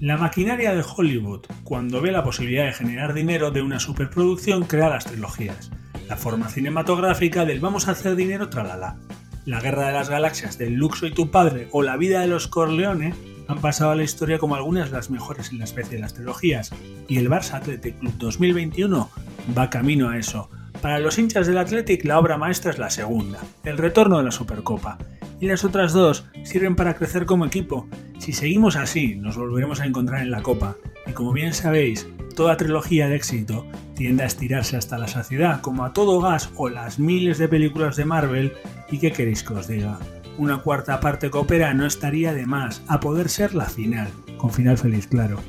La maquinaria de Hollywood, cuando ve la posibilidad de generar dinero de una superproducción, crea las trilogías. La forma cinematográfica del vamos a hacer dinero tralala. La guerra de las galaxias del Luxo y tu padre o la vida de los Corleone han pasado a la historia como algunas de las mejores en la especie de las trilogías, y el Barça Athletic Club 2021 va camino a eso. Para los hinchas del Athletic la obra maestra es la segunda, el retorno de la Supercopa, y las otras dos sirven para crecer como equipo. Si seguimos así, nos volveremos a encontrar en la Copa, y como bien sabéis, toda trilogía de éxito tiende a estirarse hasta la saciedad, como a todo gas o las miles de películas de Marvel, y qué queréis que os diga. Una cuarta parte coopera no estaría de más, a poder ser la final, con final feliz claro.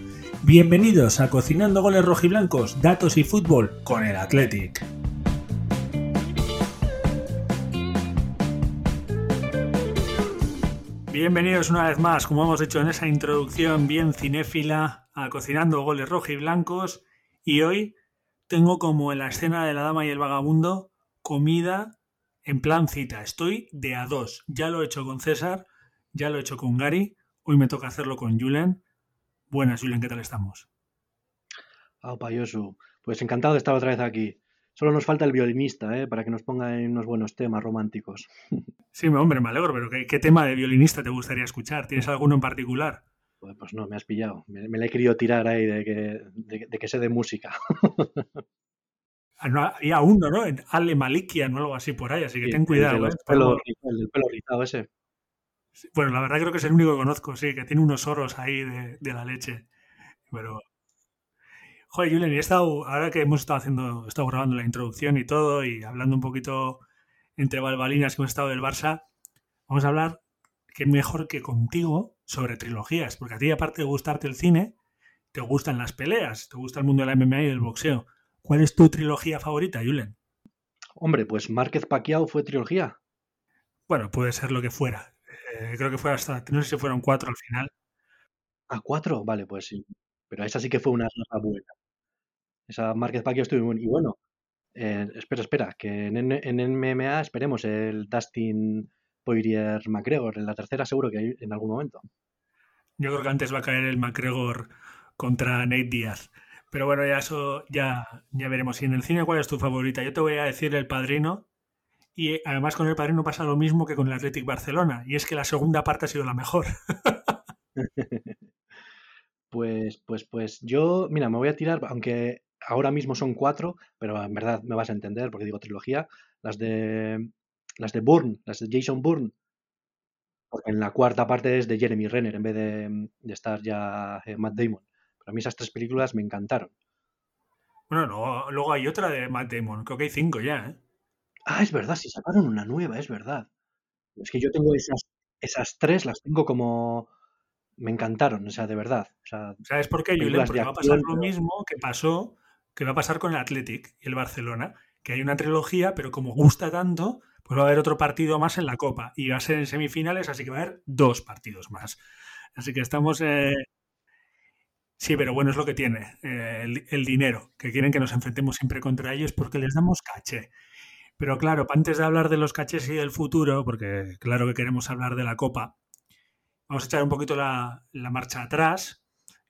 Bienvenidos a Cocinando Goles Rojiblancos, Datos y Fútbol con el Athletic. Bienvenidos una vez más, como hemos hecho en esa introducción bien cinéfila, a Cocinando Goles Rojiblancos. Y hoy tengo como en la escena de la dama y el vagabundo comida en plan cita. Estoy de a dos. Ya lo he hecho con César, ya lo he hecho con Gary. Hoy me toca hacerlo con Julen. Buenas, Julen, ¿qué tal estamos? Ah, Payosu. Pues encantado de estar otra vez aquí. Solo nos falta el violinista, ¿eh? Para que nos ponga en unos buenos temas románticos. Sí, hombre, me alegro, pero ¿qué, tema de violinista te gustaría escuchar? ¿Tienes alguno en particular? Pues, no, me has pillado. Me, me, la he querido tirar ahí de que, de, que sé de música. Ah, había uno, ¿no? En Ale Malikia, o algo así por ahí, así que ten cuidado. El, ¿eh? pelo, el pelo rizado ese. Bueno, la verdad creo que es el único que conozco, sí, que tiene unos oros ahí de, de la leche. Pero, Joder, Julen, he estado, ahora que hemos estado haciendo, he estado grabando la introducción y todo, y hablando un poquito entre balbalinas que hemos estado del Barça, vamos a hablar, que mejor que contigo, sobre trilogías, porque a ti, aparte de gustarte el cine, te gustan las peleas, te gusta el mundo de la MMA y del boxeo. ¿Cuál es tu trilogía favorita, Julen? Hombre, pues Márquez Pacquiao fue trilogía. Bueno, puede ser lo que fuera. Eh, creo que fue hasta, no sé si fueron cuatro al final. ¿A cuatro? Vale, pues sí. Pero esa sí que fue una raza buena. Esa Márquez Pacquiao estuvo muy. Y bueno, eh, espera, espera, que en, en, MMA esperemos el Dustin Poirier McGregor. En la tercera seguro que hay en algún momento. Yo creo que antes va a caer el McGregor contra Nate Díaz. Pero bueno, ya eso ya, ya veremos. Y en el cine, ¿cuál es tu favorita? Yo te voy a decir El Padrino. Y además con El Padrino pasa lo mismo que con el Athletic Barcelona. Y es que la segunda parte ha sido la mejor. pues, pues, pues yo, mira, me voy a tirar, aunque ahora mismo son cuatro, pero en verdad me vas a entender porque digo trilogía, las de las de Bourne, las de Jason Bourne. Porque en la cuarta parte es de Jeremy Renner en vez de, de estar ya eh, Matt Damon. Para mí esas tres películas me encantaron. Bueno, luego, hay otra de Matt Damon, creo que hay cinco ya, ¿eh? Ah, es verdad, si sacaron una nueva, es verdad. Es que yo tengo esas, esas tres, las tengo como... Me encantaron, o sea, de verdad. O sea, ¿Sabes por qué, Julen? Porque va a pasar lo mismo que pasó, que va a pasar con el Athletic y el Barcelona, que hay una trilogía, pero como gusta tanto, pues va a haber otro partido más en la Copa y va a ser en semifinales, así que va a haber dos partidos más. Así que estamos, eh, Sí, pero bueno, es lo que tiene eh, el, dinero, que quieren que nos enfrentemos siempre contra ellos porque les damos caché. Pero claro, antes de hablar de los cachés y del futuro, porque claro que queremos hablar de la Copa, vamos a echar un poquito la, marcha atrás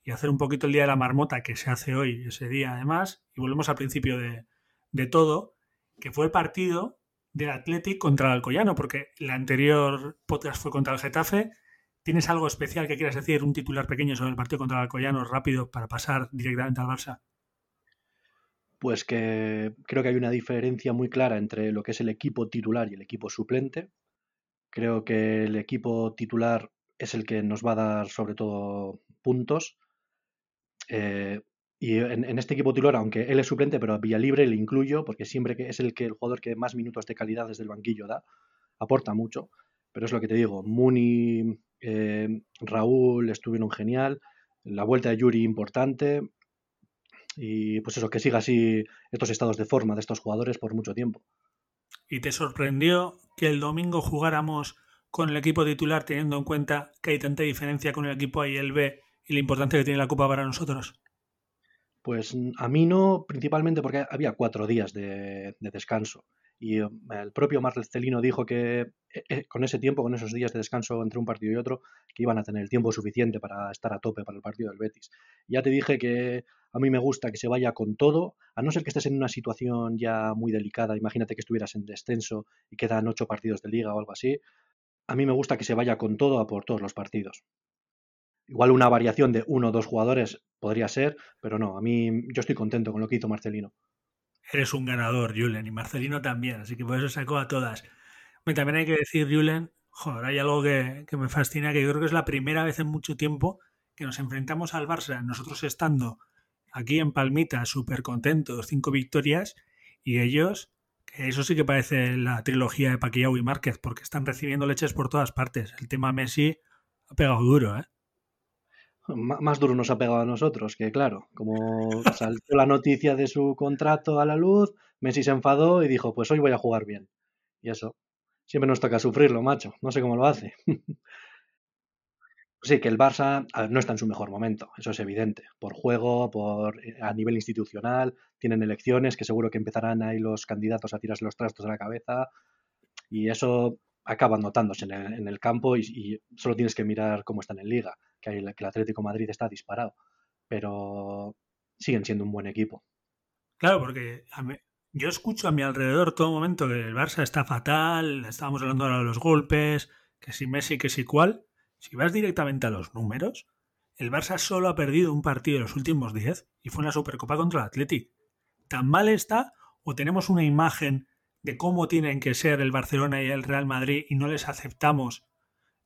y hacer un poquito el Día de la Marmota que se hace hoy, ese día además, y volvemos al principio de, de todo, que fue el partido del Athletic contra el Alcoyano, porque la anterior podcast fue contra el Getafe ¿Tienes algo especial que quieras decir, un titular pequeño sobre el partido contra el Alcoyano rápido para pasar directamente al Barça? Pues que creo que hay una diferencia muy clara entre lo que es el equipo titular y el equipo suplente. Creo que el equipo titular es el que nos va a dar sobre todo puntos. Eh, y en, este equipo titular, aunque él es suplente, pero a Villalibre le incluyo, porque siempre que es el que el jugador que más minutos de calidad desde el banquillo da, aporta mucho. Pero es lo que te digo, Muni, eh, Raúl estuvieron genial, la vuelta de Yuri importante y pues eso, que siga así estos estados de forma de estos jugadores por mucho tiempo. ¿Y te sorprendió que el domingo jugáramos con el equipo titular teniendo en cuenta que hay tanta diferencia con el equipo A y el B y la importancia que tiene la Copa para nosotros? Pues a mí no, principalmente porque había cuatro días de descanso y eh, el propio Marcelino dijo que eh, con ese tiempo, con esos días de descanso entre un partido y otro, que iban a tener el tiempo suficiente para estar a tope para el partido del Betis. Ya te dije que a mí me gusta que se vaya con todo, a no ser que estés en una situación ya muy delicada, imagínate que estuvieras en descenso y quedan ocho partidos de liga o algo así, a mí me gusta que se vaya con todo a por todos los partidos. Igual una variación de uno o dos jugadores podría ser, pero no, a mí yo estoy contento con lo que hizo Marcelino eres un ganador, Julen, y Marcelino también, así que por eso sacó a todas. también hay que decir, Julen, joder, hay algo que, me fascina, que yo creo que es la primera vez en mucho tiempo que nos enfrentamos al Barça, nosotros estando aquí en Palmita, súper contentos, cinco victorias, y ellos, que eso sí que parece la trilogía de Paquillao y Márquez, porque están recibiendo leches por todas partes. El tema Messi ha pegado duro, ¿eh? Más duro nos ha pegado a nosotros, que claro, como saltó la noticia de su contrato a la luz, Messi se enfadó y dijo, pues hoy voy a jugar bien. Y eso, siempre nos toca sufrirlo, macho, no sé cómo lo hace. sí, que el Barça no está en su mejor momento, eso es evidente, por juego, por eh, a nivel institucional, tienen elecciones que seguro que empezarán ahí los candidatos a tirarse los trastos a la cabeza y eso acaba notándose en el, campo y, y, solo tienes que mirar cómo están en liga que, el Atlético Madrid está disparado, pero siguen siendo un buen equipo. Claro, porque yo escucho a mi alrededor todo momento que el Barça está fatal, estábamos hablando ahora de los golpes, que si Messi, que si cual. Si vas directamente a los números, el Barça solo ha perdido un partido en los últimos 10 y fue en la Supercopa contra el Athletic. ¿Tan mal está o tenemos una imagen de cómo tienen que ser el Barcelona y el Real Madrid y no les aceptamos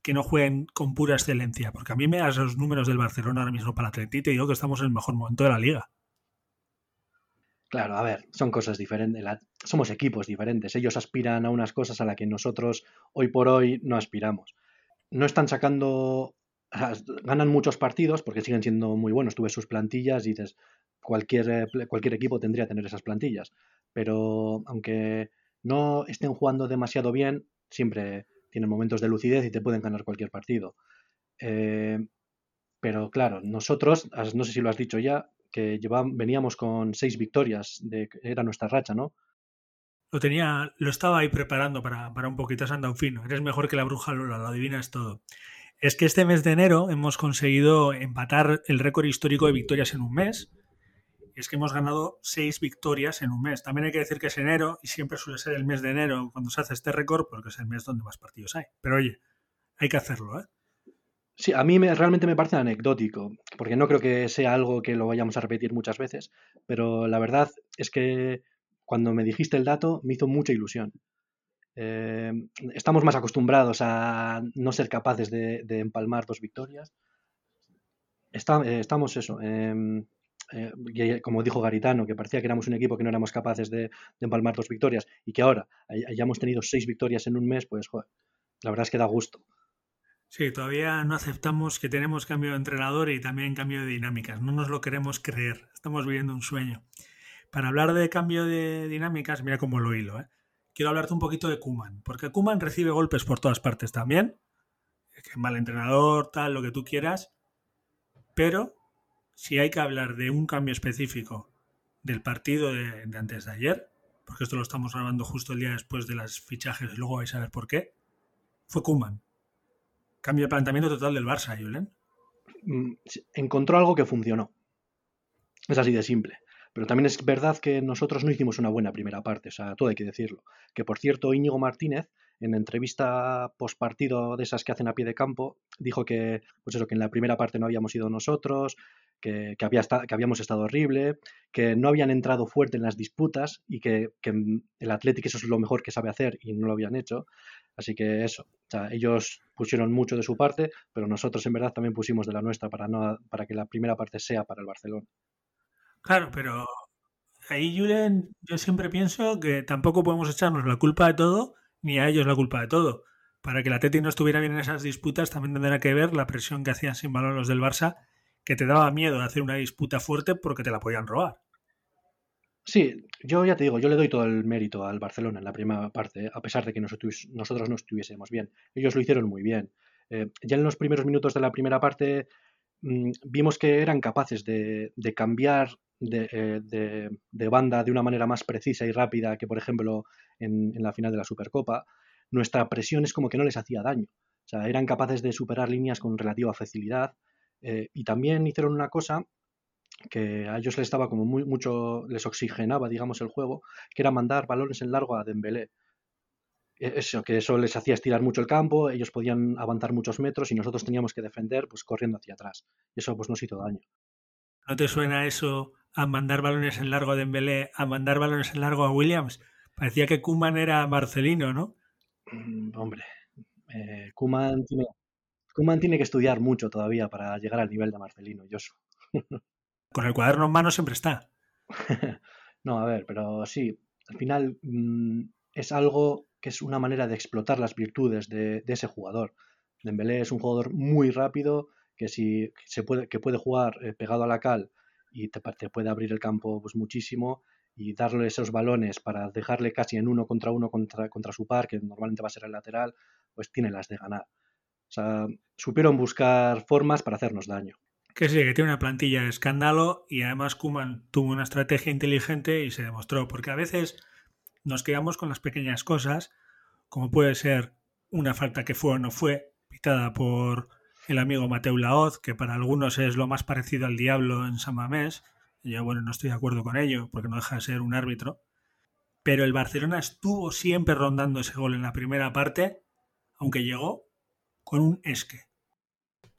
que no jueguen con pura excelencia, porque a mí me das los números del Barcelona ahora mismo para Atleti y te digo que estamos en el mejor momento de la liga. Claro, a ver, son cosas diferentes, somos equipos diferentes, ellos aspiran a unas cosas a las que nosotros hoy por hoy no aspiramos. No están sacando, ganan muchos partidos porque siguen siendo muy buenos, tuve sus plantillas y dices, cualquier, eh, cualquier equipo tendría que tener esas plantillas, pero aunque no estén jugando demasiado bien, siempre tienen momentos de lucidez y te pueden ganar cualquier partido. Eh, pero claro, nosotros, no sé si lo has dicho ya, que veníamos con seis victorias, de, era nuestra racha, ¿no? Lo tenía, lo estaba ahí preparando para, para un poquito un fino. Eres mejor que la bruja Lola, lo adivinas todo. Es que este mes de enero hemos conseguido empatar el récord histórico de victorias en un mes es que hemos ganado seis victorias en un mes. También hay que decir que es enero y siempre suele ser el mes de enero cuando se hace este récord porque es el mes donde más partidos hay. Pero oye, hay que hacerlo, ¿eh? Sí, a mí me, realmente me parece anecdótico, porque no creo que sea algo que lo vayamos a repetir muchas veces, pero la verdad es que cuando me dijiste el dato me hizo mucha ilusión. Eh, estamos más acostumbrados a no ser capaces de, empalmar dos victorias. Eh, estamos eso, em, eh, como dijo Garitano, que parecía que éramos un equipo que no éramos capaces de, empalmar dos victorias y que ahora hayamos tenido seis victorias en un mes, pues la verdad es que da gusto. Sí, todavía no aceptamos que tenemos cambio de entrenador y también cambio de dinámicas. No nos lo queremos creer. Estamos viviendo un sueño. Para hablar de cambio de dinámicas, mira cómo lo hilo. ¿eh? Quiero hablarte un poquito de Kuman, porque Kuman recibe golpes por todas partes también. Que mal entrenador, tal, lo que tú quieras. Pero si hay que hablar de un cambio específico del partido de, antes de ayer, porque esto lo estamos grabando justo el día después de las fichajes y luego vais a ver por qué, fue Kuman. Cambio de planteamiento total del Barça, Julen. Mm, encontró algo que funcionó. Es así de simple. Pero también es verdad que nosotros no hicimos una buena primera parte, o sea, todo hay que decirlo. Que por cierto, Íñigo Martínez, en entrevista post partido de esas que hacen a pie de campo, dijo que, pues eso, que en la primera parte no habíamos ido nosotros, que, había que habíamos estado horrible, que no habían entrado fuerte en las disputas y que, el Athletic eso es lo mejor que sabe hacer y no lo habían hecho. Así que eso, ellos pusieron mucho de su parte, pero nosotros en verdad también pusimos de la nuestra para, no, para que la primera parte sea para el Barcelona. Claro, pero ahí, Julen, yo siempre pienso que tampoco podemos echarnos la culpa de todo ni a ellos la culpa de todo. Para que el Athletic no estuviera bien en esas disputas también tendrá que ver la presión que hacían sin valor los del Barça que te daba miedo de hacer una disputa fuerte porque te la podían robar. Sí, yo ya te digo, yo le doy todo el mérito al Barcelona en la primera parte, a pesar de que nosotros, no estuviésemos bien. Ellos lo hicieron muy bien. Eh, ya en los primeros minutos de la primera parte vimos que eran capaces de, cambiar eh, de, banda de una manera más precisa y rápida que, por ejemplo, en, la final de la Supercopa, nuestra presión es como que no les hacía daño. O sea, eran capaces de superar líneas con relativa facilidad. Eh, y también hicieron una cosa que a ellos les estaba como muy, mucho, les oxigenaba, digamos, el juego, que era mandar balones en largo a Dembélé. E, eso, que eso les hacía estirar mucho el campo, ellos podían avanzar muchos metros y nosotros teníamos que defender pues corriendo hacia atrás. Y eso pues nos hizo daño. ¿No te suena eso a mandar balones en largo a Dembélé, a mandar balones en largo a Williams? Parecía que Kuman era Marcelino, ¿no? Mm, hombre, eh, Kuman, tiene, Kuman tiene que estudiar mucho todavía para llegar al nivel de Marcelino, Josu. Con el cuaderno en mano siempre está. no, a ver, pero sí, al final mm, es algo que es una manera de explotar las virtudes de, ese jugador. Dembélé es un jugador muy rápido que si se puede que puede jugar eh, pegado a la cal y te, puede abrir el campo pues muchísimo y darle esos balones para dejarle casi en uno contra uno contra, contra su par, que normalmente va a ser el lateral, pues tiene las de ganar. O sea, supieron buscar formas para hacernos daño. Que sí, que tiene una plantilla de escándalo y además Kuman tuvo una estrategia inteligente y se demostró, porque a veces nos quedamos con las pequeñas cosas, como puede ser una falta que fue o no fue, pitada por el amigo Mateo Laoz, que para algunos es lo más parecido al diablo en San Mamés. Yo, bueno, no estoy de acuerdo con ello, porque no deja de ser un árbitro. Pero el Barcelona estuvo siempre rondando ese gol en la primera parte, aunque llegó con un esque.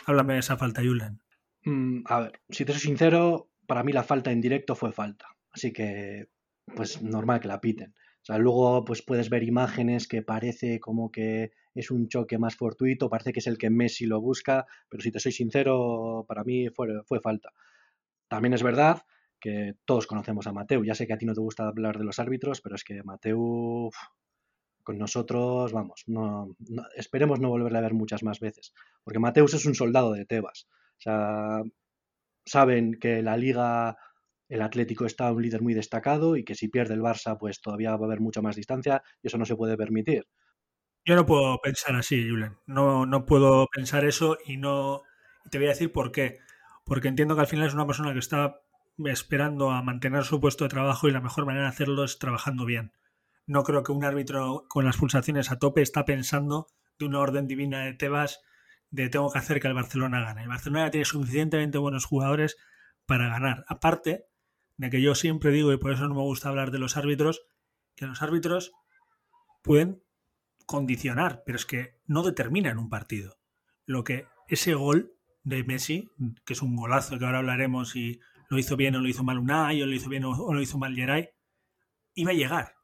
Háblame de esa falta, Julen. Mm, a ver, si te soy sincero, para mí la falta en directo fue falta. Así que, pues normal que la piten. O sea, luego pues puedes ver imágenes que parece como que es un choque más fortuito, parece que es el que Messi lo busca, pero si te soy sincero, para mí fue, fue falta. También es verdad que todos conocemos a Mateu. Ya sé que a ti no te gusta hablar de los árbitros, pero es que Mateu con nosotros, vamos, no, esperemos no volverle a ver muchas más veces, porque Mateus es un soldado de Tebas. O sea, saben que la liga, el Atlético está un líder muy destacado y que si pierde el Barça, pues todavía va a haber mucha más distancia y eso no se puede permitir. Yo no puedo pensar así, Julen. No, no puedo pensar eso y no. Te voy a decir por qué. Porque entiendo que al final es una persona que está esperando a mantener su puesto de trabajo y la mejor manera de hacerlo es trabajando bien. No creo que un árbitro con las pulsaciones a tope está pensando de una orden divina de Tebas de tengo que hacer que el Barcelona gane. El Barcelona tiene suficientemente buenos jugadores para ganar. Aparte de que yo siempre digo, y por eso no me gusta hablar de los árbitros, que los árbitros pueden condicionar, pero es que no determinan un partido. Lo que ese gol de Messi, que es un golazo que ahora hablaremos si lo hizo bien o lo hizo mal Unai, o lo hizo bien o lo hizo mal Geray, iba a llegar.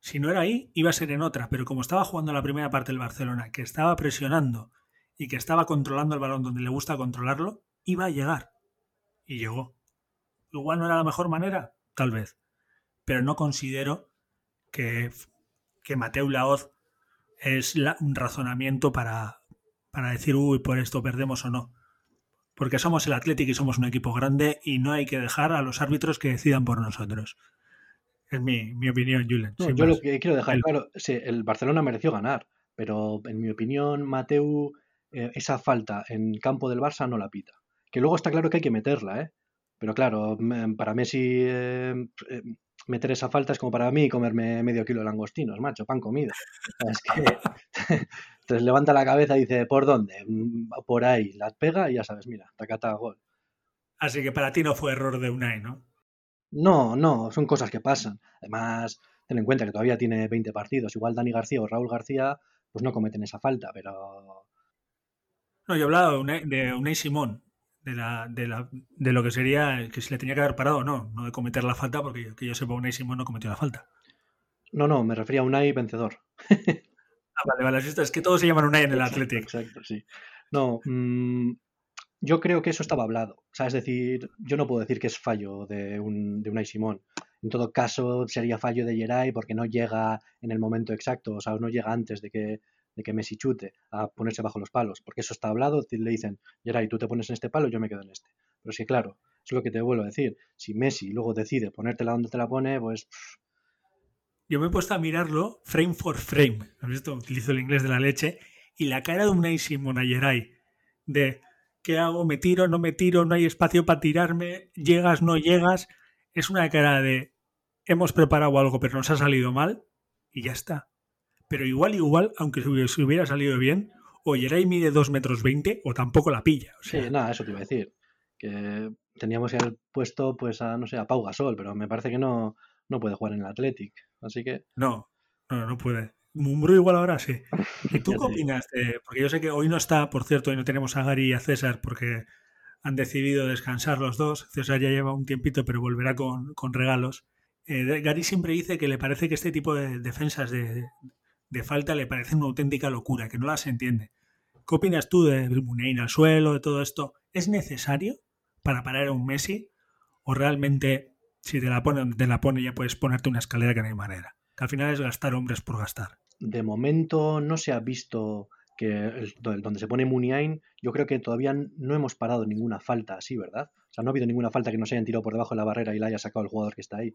Si no era ahí, iba a ser en otra, pero como estaba jugando la primera parte del Barcelona, que estaba presionando y que estaba controlando el balón donde le gusta controlarlo, iba a llegar. Y llegó. Igual no era la mejor manera, tal vez. Pero no considero que, que Mateu Laoz es un razonamiento para, para decir, uy, por esto perdemos o no. Porque somos el Atlético y somos un equipo grande y no hay que dejar a los árbitros que decidan por nosotros. Es mi, mi opinión, Julen. yo lo que quiero dejar claro, sí, el Barcelona mereció ganar, pero en mi opinión, Mateu eh, esa falta en campo del Barça no la pita. Que luego está claro que hay que meterla, ¿eh? Pero claro, para Messi eh, eh, meter esa falta es como para mí comerme medio kilo de langostinos, macho, pan comido. Es que entonces levanta la cabeza y dice, ¿por dónde? Mm, por ahí, la pega y ya sabes, mira, tacata gol. Así que para ti no fue error de Unai, ¿no? No, no, son cosas que pasan. Además, ten en cuenta que todavía tiene 20 partidos. Igual Dani García o Raúl García, pues no cometen esa falta, pero no, yo hablaba de Unai, de Simón, de, la, de, la, de lo que sería que si le tenía que haber parado o no, no de cometer la falta, porque que yo sepa, Unai Simón no cometió la falta. No, no, me refería a Unai vencedor. ah, vale, vale, es que todos se llaman Unai en el Atlético. Exacto, sí. No, mm, yo creo que eso estaba hablado. O sea, es decir, yo no puedo decir que es fallo de, un, de Unai Simón. En todo caso, sería fallo de Geray porque no llega en el momento exacto, o sea, no llega antes de que de que Messi chute a ponerse bajo los palos, porque eso está hablado, le dicen, y tú te pones en este palo, yo me quedo en este. Pero sí, claro, es lo que te vuelvo a decir. Si Messi luego decide ponértela donde te la pone, pues... Yo me he puesto a mirarlo frame for frame. ¿Has visto? Utilizo el inglés de la leche. Y la cara de un Simon a Geray de ¿qué hago? ¿Me tiro? ¿No me tiro? ¿No hay espacio para tirarme? ¿Llegas? ¿No llegas? Es una cara de hemos preparado algo pero nos ha salido mal y ya está. Pero igual, igual, aunque se hubiera salido bien, o Yeray mide 2 metros 20 o tampoco la pilla. Sí, nada, eso te iba a decir. Que teníamos el puesto pues a, no sé, a Pau Gasol, pero me parece que no, no puede jugar en el Athletic. Así que... No, no, no puede. Mumbrú igual ahora sí. ¿Y tú qué opinas? porque yo sé que hoy no está, por cierto, hoy no tenemos a Gary y a César porque han decidido descansar los dos. César ya lleva un tiempito, pero volverá con, con eh, Gary siempre dice que le parece que este tipo de defensas de, de falta le parecen una auténtica locura, que no las entiende. ¿Qué opinas tú de Munein al suelo, de todo esto? ¿Es necesario para parar a un Messi? ¿O realmente, si te la pone donde te la pone, ya puedes ponerte una escalera que no hay manera? Que al final es gastar hombres por gastar. De momento no se ha visto que donde se pone Muniain, yo creo que todavía no hemos parado ninguna falta así, ¿verdad? O sea, no ha habido ninguna falta que nos hayan tirado por debajo de la barrera y la haya sacado el jugador que está ahí.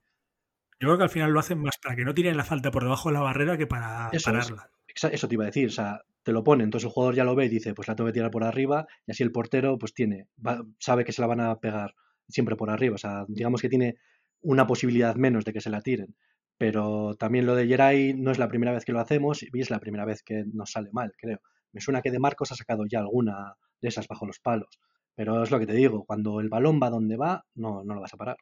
Yo creo que al final lo hacen más para que no tiren la falta por debajo de la barrera que para eso pararla. eso te iba a decir, o sea, te lo pone, entonces el jugador ya lo ve y dice, pues la tengo que tirar por arriba, y así el portero pues tiene, sabe que se la van a pegar siempre por arriba, o sea, digamos que tiene una posibilidad menos de que se la tiren. Pero también lo de Jerai no es la primera vez que lo hacemos y es la primera vez que nos sale mal, creo. Me suena que de Marcos ha sacado ya alguna de esas bajo los palos. Pero es lo que te digo, cuando el balón va donde va, no, no lo vas a parar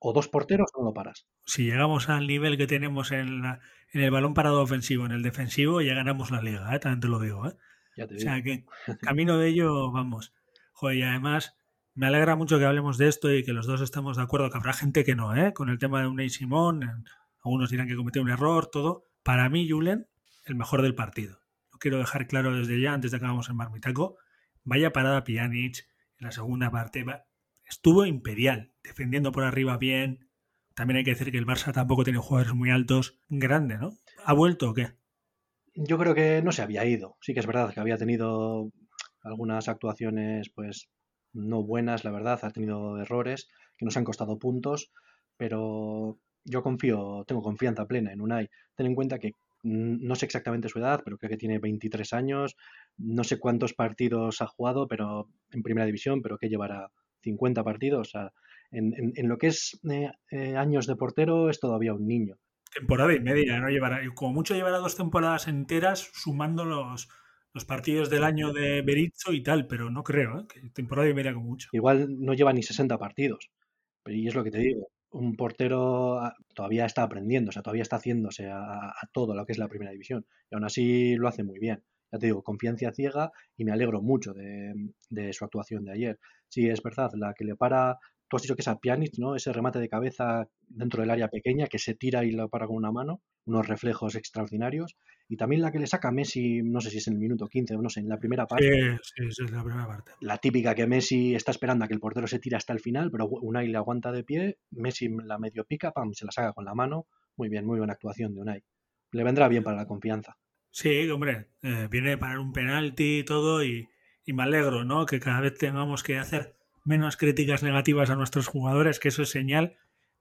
o dos porteros no lo paras. Si llegamos al nivel que tenemos en, en el balón parado ofensivo, en el defensivo, ya ganamos la liga, ¿eh? también te lo digo. ¿eh? o sea que camino de ello, vamos. Joder, y además me alegra mucho que hablemos de esto y que los dos estamos de acuerdo, que habrá gente que no, ¿eh? con el tema de Unai Simón, algunos dirán que cometió un error, todo. Para mí, Julen, el mejor del partido. Lo quiero dejar claro desde ya, antes de que hagamos en Marmitaco. Vaya parada Pjanic en la segunda parte, estuvo imperial, defendiendo por arriba bien. También hay que decir que el Barça tampoco tiene jugadores muy altos. Grande, ¿no? ¿Ha vuelto o qué? Yo creo que no se había ido. Sí que es verdad que había tenido algunas actuaciones, pues, no buenas, la verdad. Ha tenido errores que nos han costado puntos. Pero yo confío, tengo confianza plena en Unai. Ten en cuenta que no sé exactamente su edad, pero creo que tiene 23 años. No sé cuántos partidos ha jugado, pero en primera división, pero que llevará 50 partidos. O sea, en, en, lo que es eh, eh, años de portero es todavía un niño. Temporada y media, ¿no? Llevará, como mucho llevará dos temporadas enteras sumando los, los partidos del año de Berizzo y tal, pero no creo, ¿eh? Que temporada y media como mucho. Igual no lleva ni 60 partidos. Pero y es lo que te digo, un portero ah, todavía está aprendiendo, o sea, todavía está haciéndose a, a, todo lo que es la primera división. Y aún así lo hace muy bien ya te digo, confianza ciega y me alegro mucho de, su actuación de ayer. Sí, es verdad, la que le para, tú has dicho que es a Pjanic, ¿no? Ese remate de cabeza dentro del área pequeña que se tira y lo para con una mano, unos reflejos extraordinarios. Y también la que le saca a Messi, no sé si es en el minuto 15 o no sé, en la primera parte. Sí, sí, es la primera parte. La típica que Messi está esperando a que el portero se tire hasta el final, pero Unai le aguanta de pie, Messi la medio pica, pam, se la saca con la mano. Muy bien, muy buena actuación de Unai. Le vendrá bien para la confianza. Sí, hombre, eh, viene para un penalti y todo y, me alegro, ¿no? Que cada vez tengamos que hacer menos críticas negativas a nuestros jugadores, que eso es señal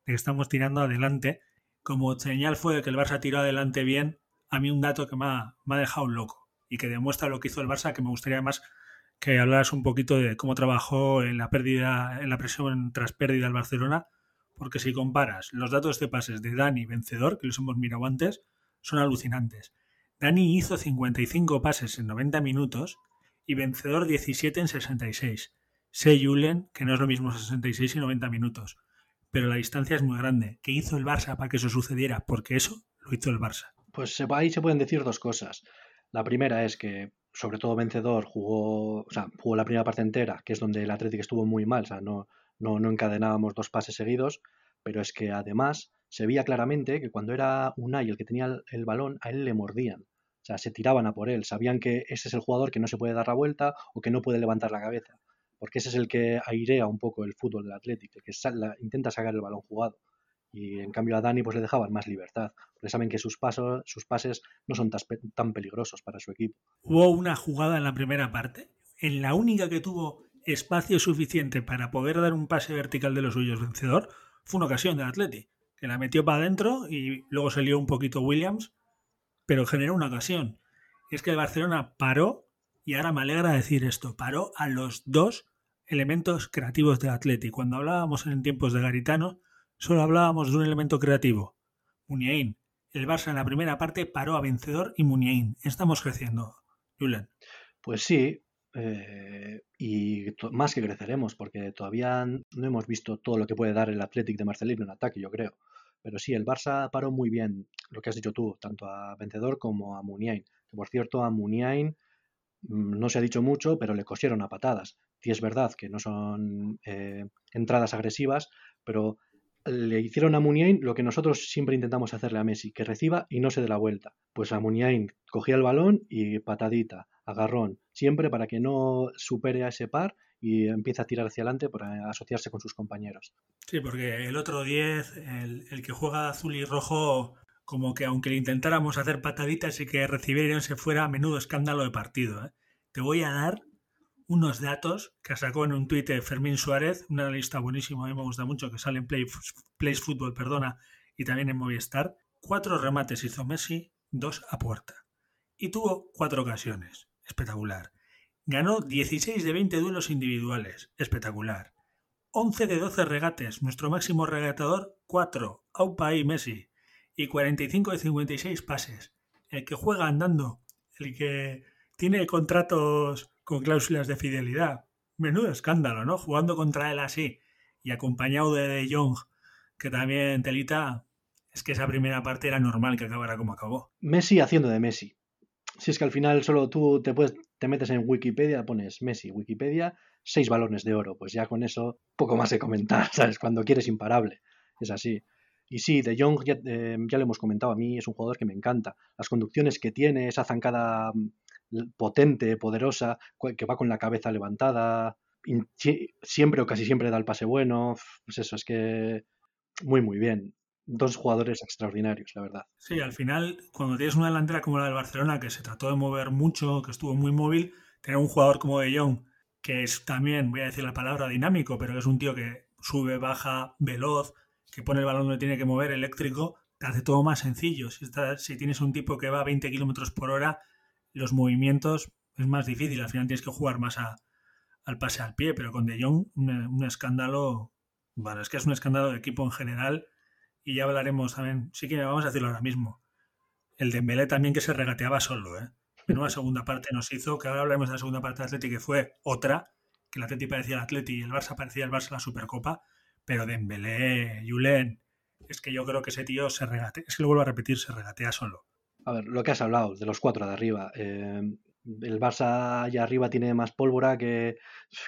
de que estamos tirando adelante. Como señal fue de que el Barça tiró adelante bien, a mí un dato que me ha, me ha dejado loco y que demuestra lo que hizo el Barça, que me gustaría más que hablaras un poquito de cómo trabajó en la pérdida, en la presión tras pérdida al Barcelona, porque si comparas los datos de pases de Dani vencedor, que los hemos mirado antes, son alucinantes. Dani hizo 55 pases en 90 minutos y vencedor 17 en 66. Sé Julen que no es lo mismo 66 y 90 minutos, pero la distancia es muy grande. ¿Qué hizo el Barça para que eso sucediera? Porque eso lo hizo el Barça. Pues ahí se pueden decir dos cosas. La primera es que, sobre todo vencedor, jugó, o sea, jugó la primera parte entera, que es donde el Atlético estuvo muy mal, o sea, no, no, no encadenábamos dos pases seguidos, pero es que además se veía claramente que cuando era Unai el que tenía el balón, a él le mordían. O sea, se tiraban a por él. Sabían que ese es el jugador que no se puede dar la vuelta o que no puede levantar la cabeza. Porque ese es el que airea un poco el fútbol del Atlético, el que intenta sacar el balón jugado. Y en cambio a Dani pues le dejaban más libertad, porque saben que sus pasos, sus pases no son tan peligrosos para su equipo. Hubo una jugada en la primera parte, en la única que tuvo espacio suficiente para poder dar un pase vertical de los suyos vencedor, fue una ocasión del Atleti que la metió para adentro y luego salió un poquito Williams, pero generó una ocasión. Y es que el Barcelona paró, y ahora me alegra decir esto, paró a los dos elementos creativos del Atleti. Cuando hablábamos en tiempos de Garitano, solo hablábamos de un elemento creativo, Muniain. El Barça en la primera parte paró a vencedor y Muniain. Estamos creciendo, Julen. Pues sí, eh, y más que creceremos, porque todavía no hemos visto todo lo que puede dar el Athletic de Marcelino en ataque, yo creo. Pero sí, el Barça paró muy bien lo que has dicho tú, tanto a Vencedor como a Muniain. Que por cierto, a Muniain mm, no se ha dicho mucho, pero le cosieron a patadas. Y es verdad que no son eh, entradas agresivas, pero le hicieron a Muniain lo que nosotros siempre intentamos hacerle a Messi, que reciba y no se dé la vuelta. Pues a Muniain cogía el balón y patadita, agarrón, siempre para que no supere a ese par y empiece a tirar hacia adelante para asociarse con sus compañeros. Sí, porque el otro 10, el, que juega azul y rojo, como que aunque le intentáramos hacer pataditas y que recibiera y se fuera, menudo escándalo de partido. ¿eh? Te voy a dar unos datos que sacó en un tuit Fermín Suárez, una lista buenísima, a mí me gusta mucho, que sale en Play, Football, perdona, y también en Movistar. Cuatro remates hizo Messi, dos a puerta. Y tuvo cuatro ocasiones. Espectacular. Ganó 16 de 20 duelos individuales. Espectacular. 11 de 12 regates. Nuestro máximo regatador, 4. Aupa y Messi. Y 45 de 56 pases. El que juega andando. El que tiene contratos con cláusulas de fidelidad. Menudo escándalo, ¿no? Jugando contra él así y acompañado de De Jong, que también telita, es que esa primera parte era normal que acabara como acabó. Messi haciendo de Messi. Si es que al final solo tú te puedes te metes en Wikipedia, pones Messi, Wikipedia, seis balones de oro. Pues ya con eso, poco más de comentar, ¿sabes? Cuando quieres imparable. Es así. Y sí, De Jong, ya, eh, ya lo hemos comentado, a mí es un jugador que me encanta. Las conducciones que tiene, esa zancada potente, poderosa, que va con la cabeza levantada, siempre o casi siempre da el pase bueno, pues eso, es que muy, muy bien. Dos jugadores extraordinarios, la verdad. Sí, al final, cuando tienes una delantera como la del Barcelona, que se trató de mover mucho, que estuvo muy móvil, tener un jugador como De Jong, que es también, voy a decir la palabra, dinámico, pero que es un tío que sube, baja, veloz, que pone el balón donde tiene que mover, eléctrico, te hace todo más sencillo. Si, si tienes un tipo que va a 20 kilómetros por hora, los movimientos es más difícil. Al final tienes que jugar más al pase al pie, pero con De Jong un, escándalo, bueno, es que es un escándalo de equipo en general y ya hablaremos también, sí que vamos a decirlo ahora mismo. El Dembélé también que se regateaba solo, ¿eh? Menuda segunda parte nos hizo, que ahora hablaremos de la segunda parte de Atleti que fue otra, que el Atleti parecía el Atleti y el Barça parecía el Barça la Supercopa, pero Dembélé, Julen, es que yo creo que ese tío se regatea, es que lo vuelvo a repetir, se regatea solo. A ver, lo que has hablado, de los cuatro de arriba. Eh, el Barça allá arriba tiene más pólvora que,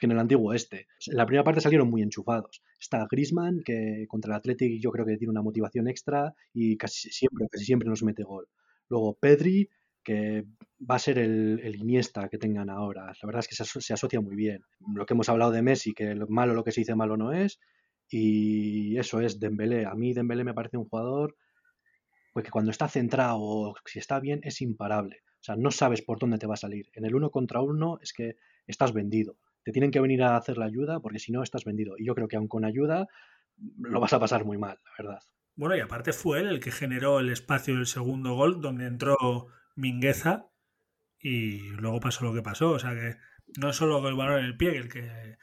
en el antiguo este. En la primera parte salieron muy enchufados. Está Grisman, que contra el Athletic yo creo que tiene una motivación extra y casi siempre, casi siempre nos mete gol. Luego Pedri, que va a ser el, Iniesta que tengan ahora. La verdad es que se, asocia muy bien. Lo que hemos hablado de Messi, que lo malo lo que se dice malo no es. Y eso es Dembélé. A mí Dembélé me parece un jugador porque cuando está centrado o si está bien es imparable. O sea, no sabes por dónde te va a salir. En el uno contra uno es que estás vendido. Te tienen que venir a hacer la ayuda porque si no estás vendido. Y yo creo que aun con ayuda lo vas a pasar muy mal, la verdad. Bueno, y aparte fue él el que generó el espacio del segundo gol donde entró Mingueza y luego pasó lo que pasó. O sea que no es solo el balón en el pie, el que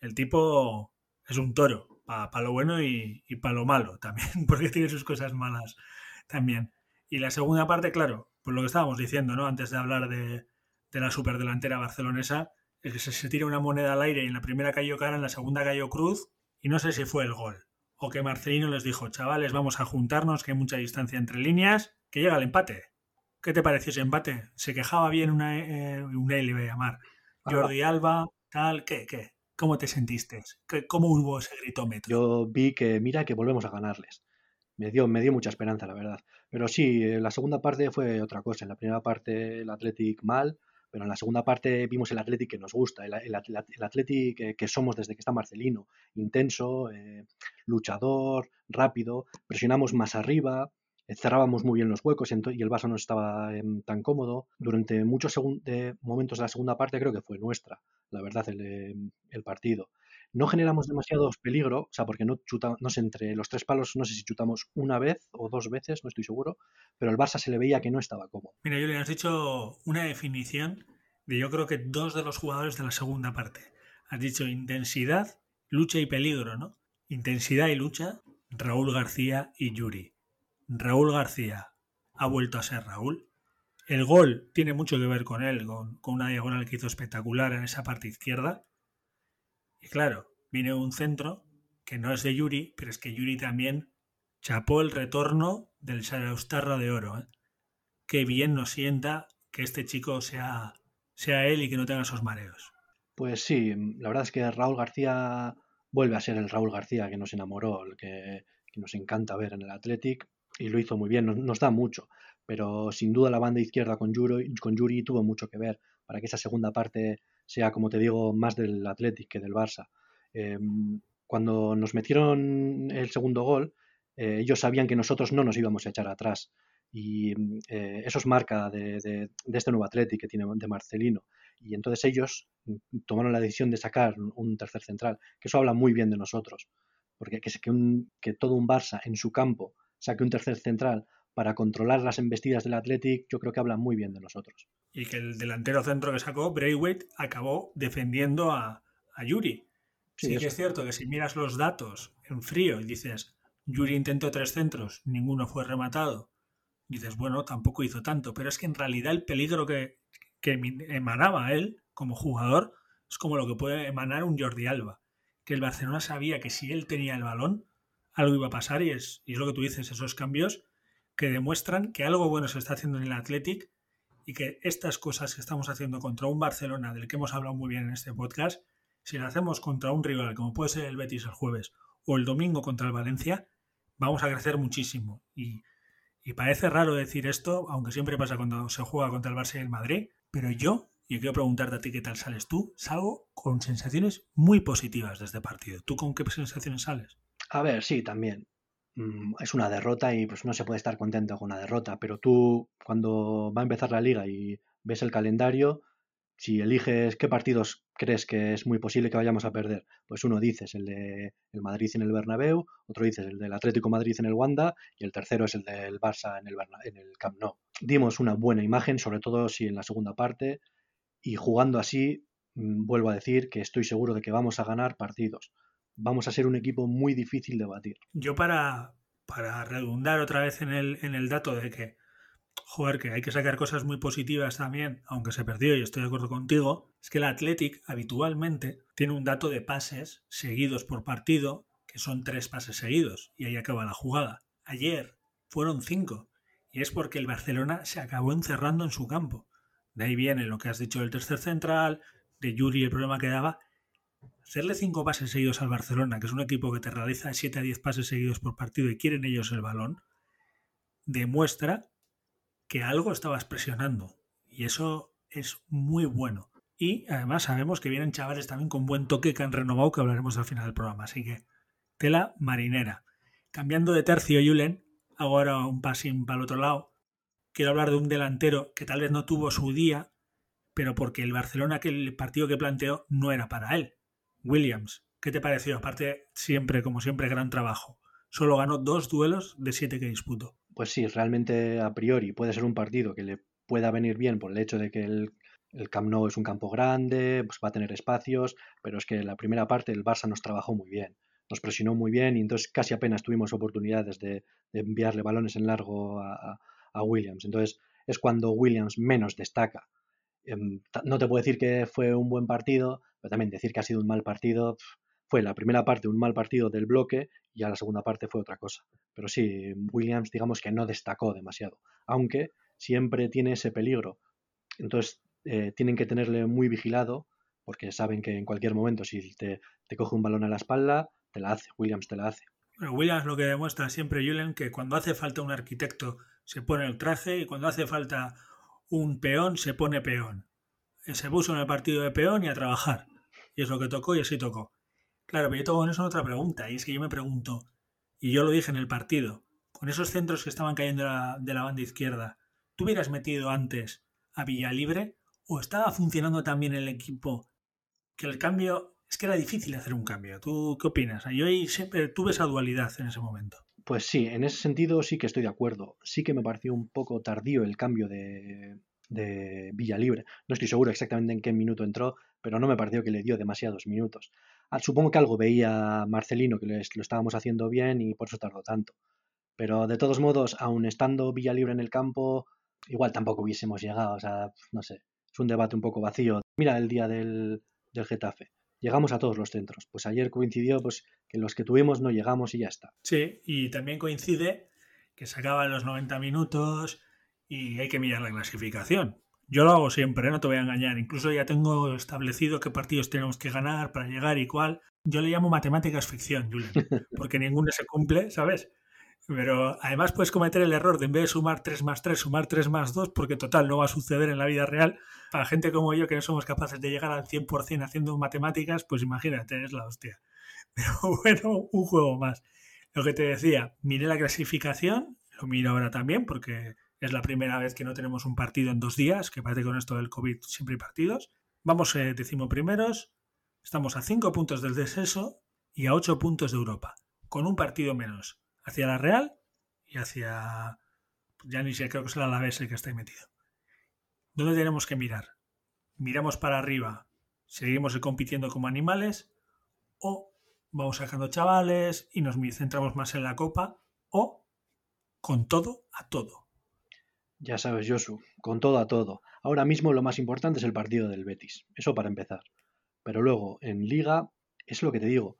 el tipo es un toro, para lo bueno y, y para lo malo también, porque tiene sus cosas malas también. Y la segunda parte, claro, pues lo que estábamos diciendo, ¿no? Antes de hablar de, la superdelantera barcelonesa, es que se, tira una moneda al aire y en la primera cayó cara, en la segunda cayó cruz, y no sé si fue el gol. O que Marcelino les dijo, chavales, vamos a juntarnos, que hay mucha distancia entre líneas, que llega el empate. ¿Qué te pareció ese empate? ¿Se quejaba bien una, eh, una le voy a llamar? Jordi Alba, tal, ¿qué? ¿Qué? ¿Cómo te sentiste? ¿Cómo hubo ese gritómetro? Yo vi que, mira, que volvemos a ganarles me dio, me dio mucha esperanza, la verdad. Pero sí, eh, la segunda parte fue otra cosa. En la primera parte el Athletic mal, pero en la segunda parte vimos el Athletic que nos gusta, el, el, Athletic que, somos desde que está Marcelino, intenso, eh, luchador, rápido, presionamos más arriba, eh, cerrábamos muy bien los huecos y el Barça no estaba em, tan cómodo. Durante muchos momentos de la segunda parte creo que fue nuestra, la verdad, el, em, el partido. No generamos demasiados peligro, o sea, porque no chutamos, no sé, entre los tres palos, no sé si chutamos una vez o dos veces, no estoy seguro, pero el Barça se le veía que no estaba cómodo. Mira, Julián, has dicho una definición de yo creo que dos de los jugadores de la segunda parte. Has dicho intensidad, lucha y peligro, ¿no? Intensidad y lucha, Raúl García y Yuri. Raúl García ha vuelto a ser Raúl. El gol tiene mucho que ver con él, con una diagonal que hizo espectacular en esa parte izquierda. Y claro, viene un centro que no es de Yuri, pero es que Yuri también chapó el retorno del Saraustarra de oro. ¿eh? Qué bien nos sienta que este chico sea, sea él y que no tenga esos mareos. Pues sí, la verdad es que Raúl García vuelve a ser el Raúl García que nos enamoró, el que, nos encanta ver en el Athletic y lo hizo muy bien, nos, da mucho, pero sin duda la banda izquierda con Yuri, con Yuri tuvo mucho que ver para que esa segunda parte sea, como te digo, más del Athletic que del Barça. Em, cuando nos metieron el segundo gol, eh, ellos sabían que nosotros no nos íbamos a echar atrás. Y eh, eso es marca de, de, este nuevo Athletic que tiene de Marcelino. Y entonces ellos tomaron la decisión de sacar un tercer central, que eso habla muy bien de nosotros. Porque que, que todo un Barça en su campo saque un tercer central para controlar las embestidas del Athletic, yo creo que habla muy bien de nosotros. Y que el delantero centro que sacó, Braithwaite, acabó defendiendo a, Yuri. Sí, que es cierto que si miras los datos en frío y dices, Yuri intentó tres centros, ninguno fue rematado, dices, bueno, tampoco hizo tanto, pero es que en realidad el peligro que, que emanaba él como jugador es como lo que puede emanar un Jordi Alba, que el Barcelona sabía que si él tenía el balón, algo iba a pasar y es, y es lo que tú dices, esos cambios que demuestran que algo bueno se está haciendo en el Athletic y que estas cosas que estamos haciendo contra un Barcelona, del que hemos hablado muy bien en este podcast, si lo hacemos contra un rival como puede ser el Betis el jueves o el domingo contra el Valencia, vamos a crecer muchísimo. Y, y parece raro decir esto, aunque siempre pasa cuando se juega contra el Barça y el Madrid, pero yo, y quiero preguntarte a ti qué tal sales tú, salgo con sensaciones muy positivas de este partido. ¿Tú con qué sensaciones sales? A ver, sí, también. Mm, es una derrota y pues no se puede estar contento con una derrota, pero tú cuando va a empezar la liga y ves el calendario, si eliges qué partidos crees que es muy posible que vayamos a perder, pues uno dices el de el Madrid en el Bernabéu, otro dices el del Atlético Madrid en el Wanda y el tercero es el del Barça en el, en el Camp Nou. Dimos una buena imagen, sobre todo si en la segunda parte, y jugando así, mm, vuelvo a decir que estoy seguro de que vamos a ganar partidos vamos a ser un equipo muy difícil de batir. Yo para, para redundar otra vez en el, en el dato de que, joder, que hay que sacar cosas muy positivas también, aunque se perdió y estoy de acuerdo contigo, es que el Athletic habitualmente tiene un dato de pases seguidos por partido, que son tres pases seguidos, y ahí acaba la jugada. Ayer fueron cinco, y es porque el Barcelona se acabó encerrando en su campo. De ahí viene lo que has dicho del tercer central, de Yuri el problema que daba, hacerle cinco pases seguidos al Barcelona, que es un equipo que te realiza 7 a 10 pases seguidos por partido y quieren ellos el balón, demuestra que algo estabas presionando. Y eso es muy bueno. Y además sabemos que vienen chavales también con buen toque que han renovado, que hablaremos al final del programa. Así que, tela marinera. Cambiando de tercio, Julen, hago ahora un pasín para el otro lado. Quiero hablar de un delantero que tal vez no tuvo su día, pero porque el Barcelona, que el partido que planteó, no era para él. Williams, ¿qué te pareció? Aparte, siempre, como siempre, gran trabajo. Solo ganó dos duelos de siete que disputó. Pues sí, realmente a priori puede ser un partido que le pueda venir bien por el hecho de que el, el Camp Nou es un campo grande, pues va a tener espacios, pero es que la primera parte el Barça nos trabajó muy bien, nos presionó muy bien y entonces casi apenas tuvimos oportunidades de, enviarle balones en largo a, a, Williams. Entonces es cuando Williams menos destaca. Em, no te puedo decir que fue un buen partido, pero también decir que ha sido un mal partido, fue la primera parte un mal partido del bloque y a la segunda parte fue otra cosa. Pero sí, Williams digamos que no destacó demasiado, aunque siempre tiene ese peligro. Entonces eh, tienen que tenerle muy vigilado porque saben que en cualquier momento si te, coge un balón a la espalda, te la hace, Williams te la hace. Williams lo que demuestra siempre, Julian, que cuando hace falta un arquitecto se pone el traje y cuando hace falta un peón se pone peón. Se puso en el partido de peón y a trabajar. Y es lo que tocó y así tocó. Claro, pero yo tengo en eso otra pregunta, y es que yo me pregunto, y yo lo dije en el partido, con esos centros que estaban cayendo de la, banda izquierda, ¿tú hubieras metido antes a Villalibre o estaba funcionando también el equipo que el cambio es que era difícil hacer un cambio. ¿Tú qué opinas? Yo ahí siempre tuve esa dualidad en ese momento. Pues sí, en ese sentido sí que estoy de acuerdo. Sí que me pareció un poco tardío el cambio de, de Villalibre. No estoy seguro exactamente en qué minuto entró, pero no me pareció que le dio demasiados minutos. Ah, supongo que algo veía Marcelino, que lo estábamos haciendo bien y por eso tardó tanto. Pero de todos modos, aun estando Villalibre en el campo, igual tampoco hubiésemos llegado. O sea, no sé, es un debate un poco vacío. Mira el día del, del Getafe. Llegamos a todos los centros. Pues ayer coincidió pues, que los que tuvimos no llegamos y ya está. Sí, y también coincide que se acaban los 90 minutos y hay que mirar la clasificación. Yo lo hago siempre, ¿eh? no te voy a engañar. Incluso ya tengo establecido qué partidos tenemos que ganar para llegar y cuál. Yo le llamo matemáticas ficción, Julian, porque ninguno se cumple, ¿sabes? Pero además puedes cometer el error de en vez de sumar 3 más 3, sumar 3 más 2, porque total no va a suceder en la vida real. Para gente como yo que no somos capaces de llegar al 100% haciendo matemáticas, pues imagínate, es la hostia. Pero bueno, un juego más. Lo que te decía, miré la clasificación, lo miro ahora también porque es la primera vez que no tenemos un partido en dos días, que parece que con esto del COVID siempre hay partidos. Vamos eh, primeros, estamos a 5 puntos del descenso y a 8 puntos de Europa, con un partido menos hacia la Real y hacia. Ya ni sé, creo que es la Alavés el que está ahí metido. ¿Dónde tenemos que mirar? ¿Miramos para arriba? ¿Seguimos compitiendo como animales? ¿O vamos sacando chavales y nos centramos más en la copa? ¿O con todo a todo? Ya sabes, Josu, con todo a todo. Ahora mismo lo más importante es el partido del Betis. Eso para empezar. Pero luego, en Liga, es lo que te digo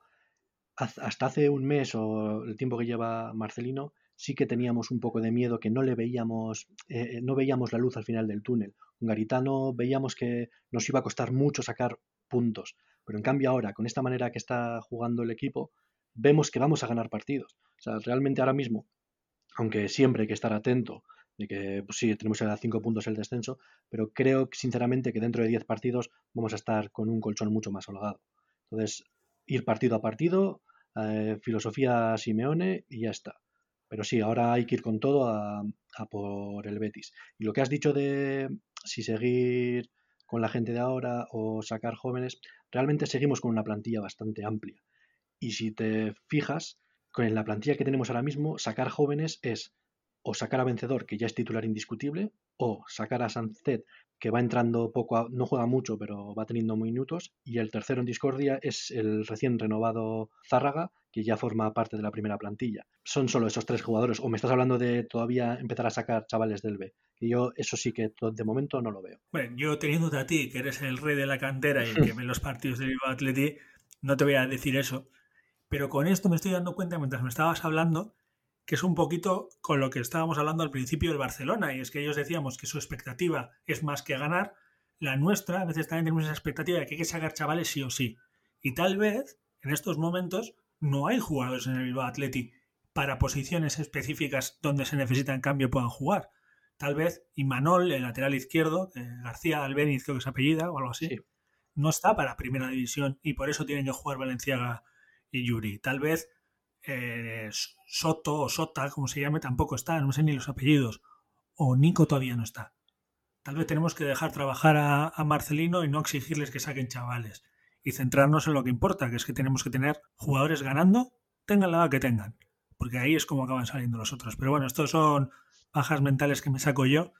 hasta hace un mes o el tiempo que lleva Marcelino, sí que teníamos un poco de miedo que no le veíamos, eh, no veíamos la luz al final del túnel. Con Garitano veíamos que nos iba a costar mucho sacar puntos, pero en cambio ahora, con esta manera que está jugando el equipo, vemos que vamos a ganar partidos. O sea, realmente ahora mismo, aunque siempre hay que estar atento de que pues sí, tenemos a cinco puntos el descenso, pero creo sinceramente que dentro de 10 partidos vamos a estar con un colchón mucho más holgado. Entonces, ir partido a partido, eh, filosofía Simeone y ya está. Pero sí, ahora hay que ir con todo a, por el Betis. Y lo que has dicho de si seguir con la gente de ahora o sacar jóvenes, realmente seguimos con una plantilla bastante amplia. Y si te fijas, con la plantilla que tenemos ahora mismo, sacar jóvenes es o sacar a Vencedor, que ya es titular indiscutible, o sacar a Sancet, que va entrando poco, no juega mucho, pero va teniendo minutos. Y el tercero en discordia es el recién renovado Zárraga, que ya forma parte de la primera plantilla. Son solo esos tres jugadores. O me estás hablando de todavía empezar a sacar chavales del B. Y yo eso sí que de momento no lo veo. Bueno, yo teniéndote a ti, que eres el rey de la cantera y el que ve los partidos del Bilbao Atleti, no te voy a decir eso. Pero con esto me estoy dando cuenta, mientras me estabas hablando, que es un poquito con lo que estábamos hablando al principio del Barcelona, y es que ellos decíamos que su expectativa es más que ganar, la nuestra a veces también tenemos esa expectativa de que hay que sacar chavales sí o sí. Y tal vez en estos momentos no hay jugadores en el Bilbao Atleti para posiciones específicas donde se necesita en cambio puedan jugar. Tal vez Imanol, el lateral izquierdo, García Albeniz creo que es apellida o algo así, no está para primera división y por eso tienen que jugar Valenciaga y Yuri. Tal vez eh, Soto o Sota, como se llame, tampoco está, no sé ni los apellidos. O Nico todavía no está. Tal vez tenemos que dejar trabajar a, Marcelino y no exigirles que saquen chavales. Y centrarnos en lo que importa, que es que tenemos que tener jugadores ganando, tengan la edad que tengan. Porque ahí es como acaban saliendo los otros. Pero bueno, estos son bajas mentales que me saco yo,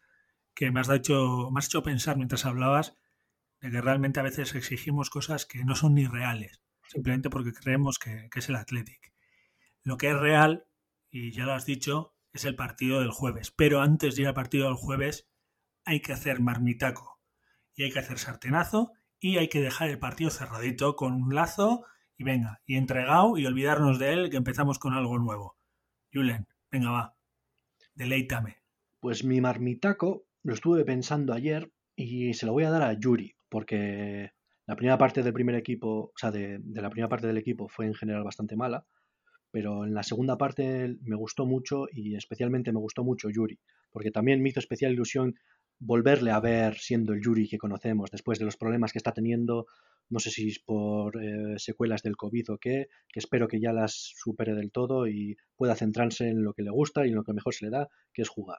que me has, hecho, me has hecho pensar mientras hablabas de que realmente a veces exigimos cosas que no son ni reales, simplemente porque creemos que, que es el Athletic. Lo que es real, y ya lo has dicho, es el partido del jueves. Pero antes de ir al partido del jueves hay que hacer marmitaco y hay que hacer sartenazo y hay que dejar el partido cerradito con un lazo y venga, y entregado y olvidarnos de él que empezamos con algo nuevo. Julen, venga va, deleítame. Pues mi marmitaco lo estuve pensando ayer y se lo voy a dar a Yuri, porque la primera parte del primer equipo, o sea, de, de la primera parte del equipo fue en general bastante mala pero en la segunda parte me gustó mucho y especialmente me gustó mucho Yuri, porque también me hizo especial ilusión volverle a ver siendo el Yuri que conocemos, después de los problemas que está teniendo, no sé si es por eh, secuelas del COVID o qué, que espero que ya las supere del todo y pueda centrarse en lo que le gusta y en lo que mejor se le da, que es jugar.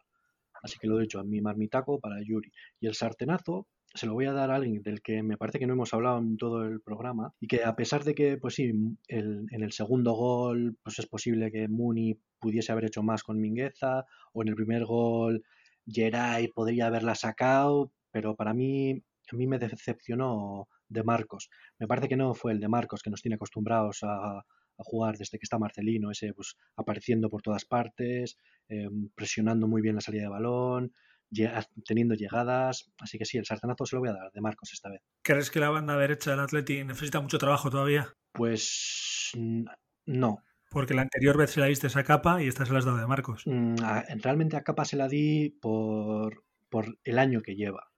Así que lo he dicho, a mi marmitaco para Yuri. Y el sartenazo, se lo voy a dar a alguien del que me parece que no hemos hablado en todo el programa y que a pesar de que, pues sí, en el segundo gol, pues es posible que Muni pudiese haber hecho más con Mingueza o en el primer gol Geray podría haberla sacado, pero para mí, a mí me decepcionó de Marcos. Me parece que no fue el de Marcos que nos tiene acostumbrados a, jugar desde que está Marcelino, ese pues apareciendo por todas partes, em, presionando muy bien la salida de balón, teniendo llegadas. Así que sí, el sartenazo se lo voy a dar de Marcos esta vez. ¿Crees que la banda derecha del Atleti necesita mucho trabajo todavía? Pues no. Porque la anterior vez se la diste esa capa y esta se la has dado de Marcos. Mm, realmente a capa se la di por, por el año que lleva.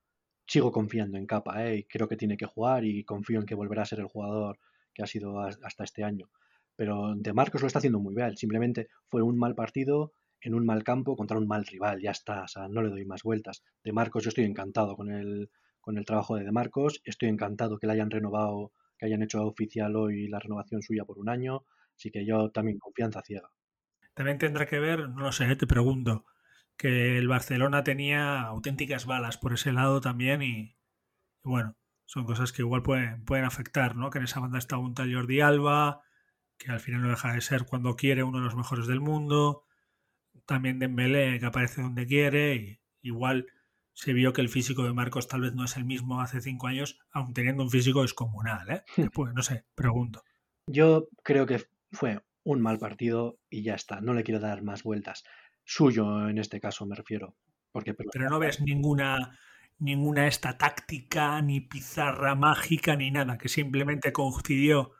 Sigo confiando en capa, ¿eh? y creo que tiene que jugar y confío en que volverá a ser el jugador que ha sido hasta este año. Pero de Marcos lo está haciendo muy bien. Simplemente fue un mal partido en un mal campo contra un mal rival, ya está, o sea, no le doy más vueltas. De Marcos yo estoy encantado con el, con el trabajo de De Marcos, estoy encantado que le hayan renovado, que hayan hecho oficial hoy la renovación suya por un año, así que yo también confianza ciega. También tendrá que ver, no lo sé, te pregunto, que el Barcelona tenía auténticas balas por ese lado también y, bueno, son cosas que igual pueden, pueden afectar, ¿no? Que en esa banda está un tal Jordi Alba, que al final no deja de ser cuando quiere uno de los mejores del mundo, también Dembélé que aparece donde quiere y igual se vio que el físico de Marcos tal vez no es el mismo hace cinco años, aun teniendo un físico descomunal, ¿eh? Pues, no sé, pregunto. Yo creo que fue un mal partido y ya está, no le quiero dar más vueltas. Suyo en este caso me refiero. Porque, pero, no ves ninguna ninguna esta táctica, ni pizarra mágica, ni nada, que simplemente coincidió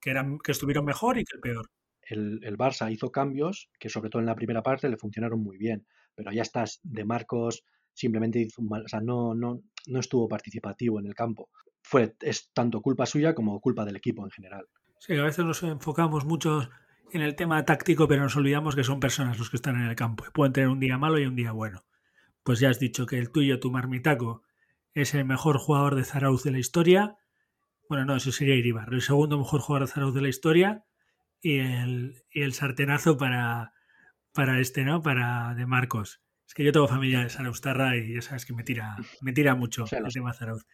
que, eran, que estuvieron mejor y que el peor el, Barça hizo cambios que sobre todo en la primera parte le funcionaron muy bien, pero ya estás de Marcos simplemente hizo mal, o sea, no, no, no estuvo participativo en el campo. Fue, es tanto culpa suya como culpa del equipo en general. Sí, a veces nos enfocamos mucho en el tema táctico, pero nos olvidamos que son personas los que están en el campo y pueden tener un día malo y un día bueno. Pues ya has dicho que el tuyo, tu marmitaco, es el mejor jugador de Zarauz de la historia. Bueno, no, eso sería Iribar, el segundo mejor jugador de Zarauz de la historia y el, y el sartenazo para, para este, ¿no? Para de Marcos. Es que yo tengo familia de Zaraustarra y ya sabes que me tira, me tira mucho el tema Zarauz.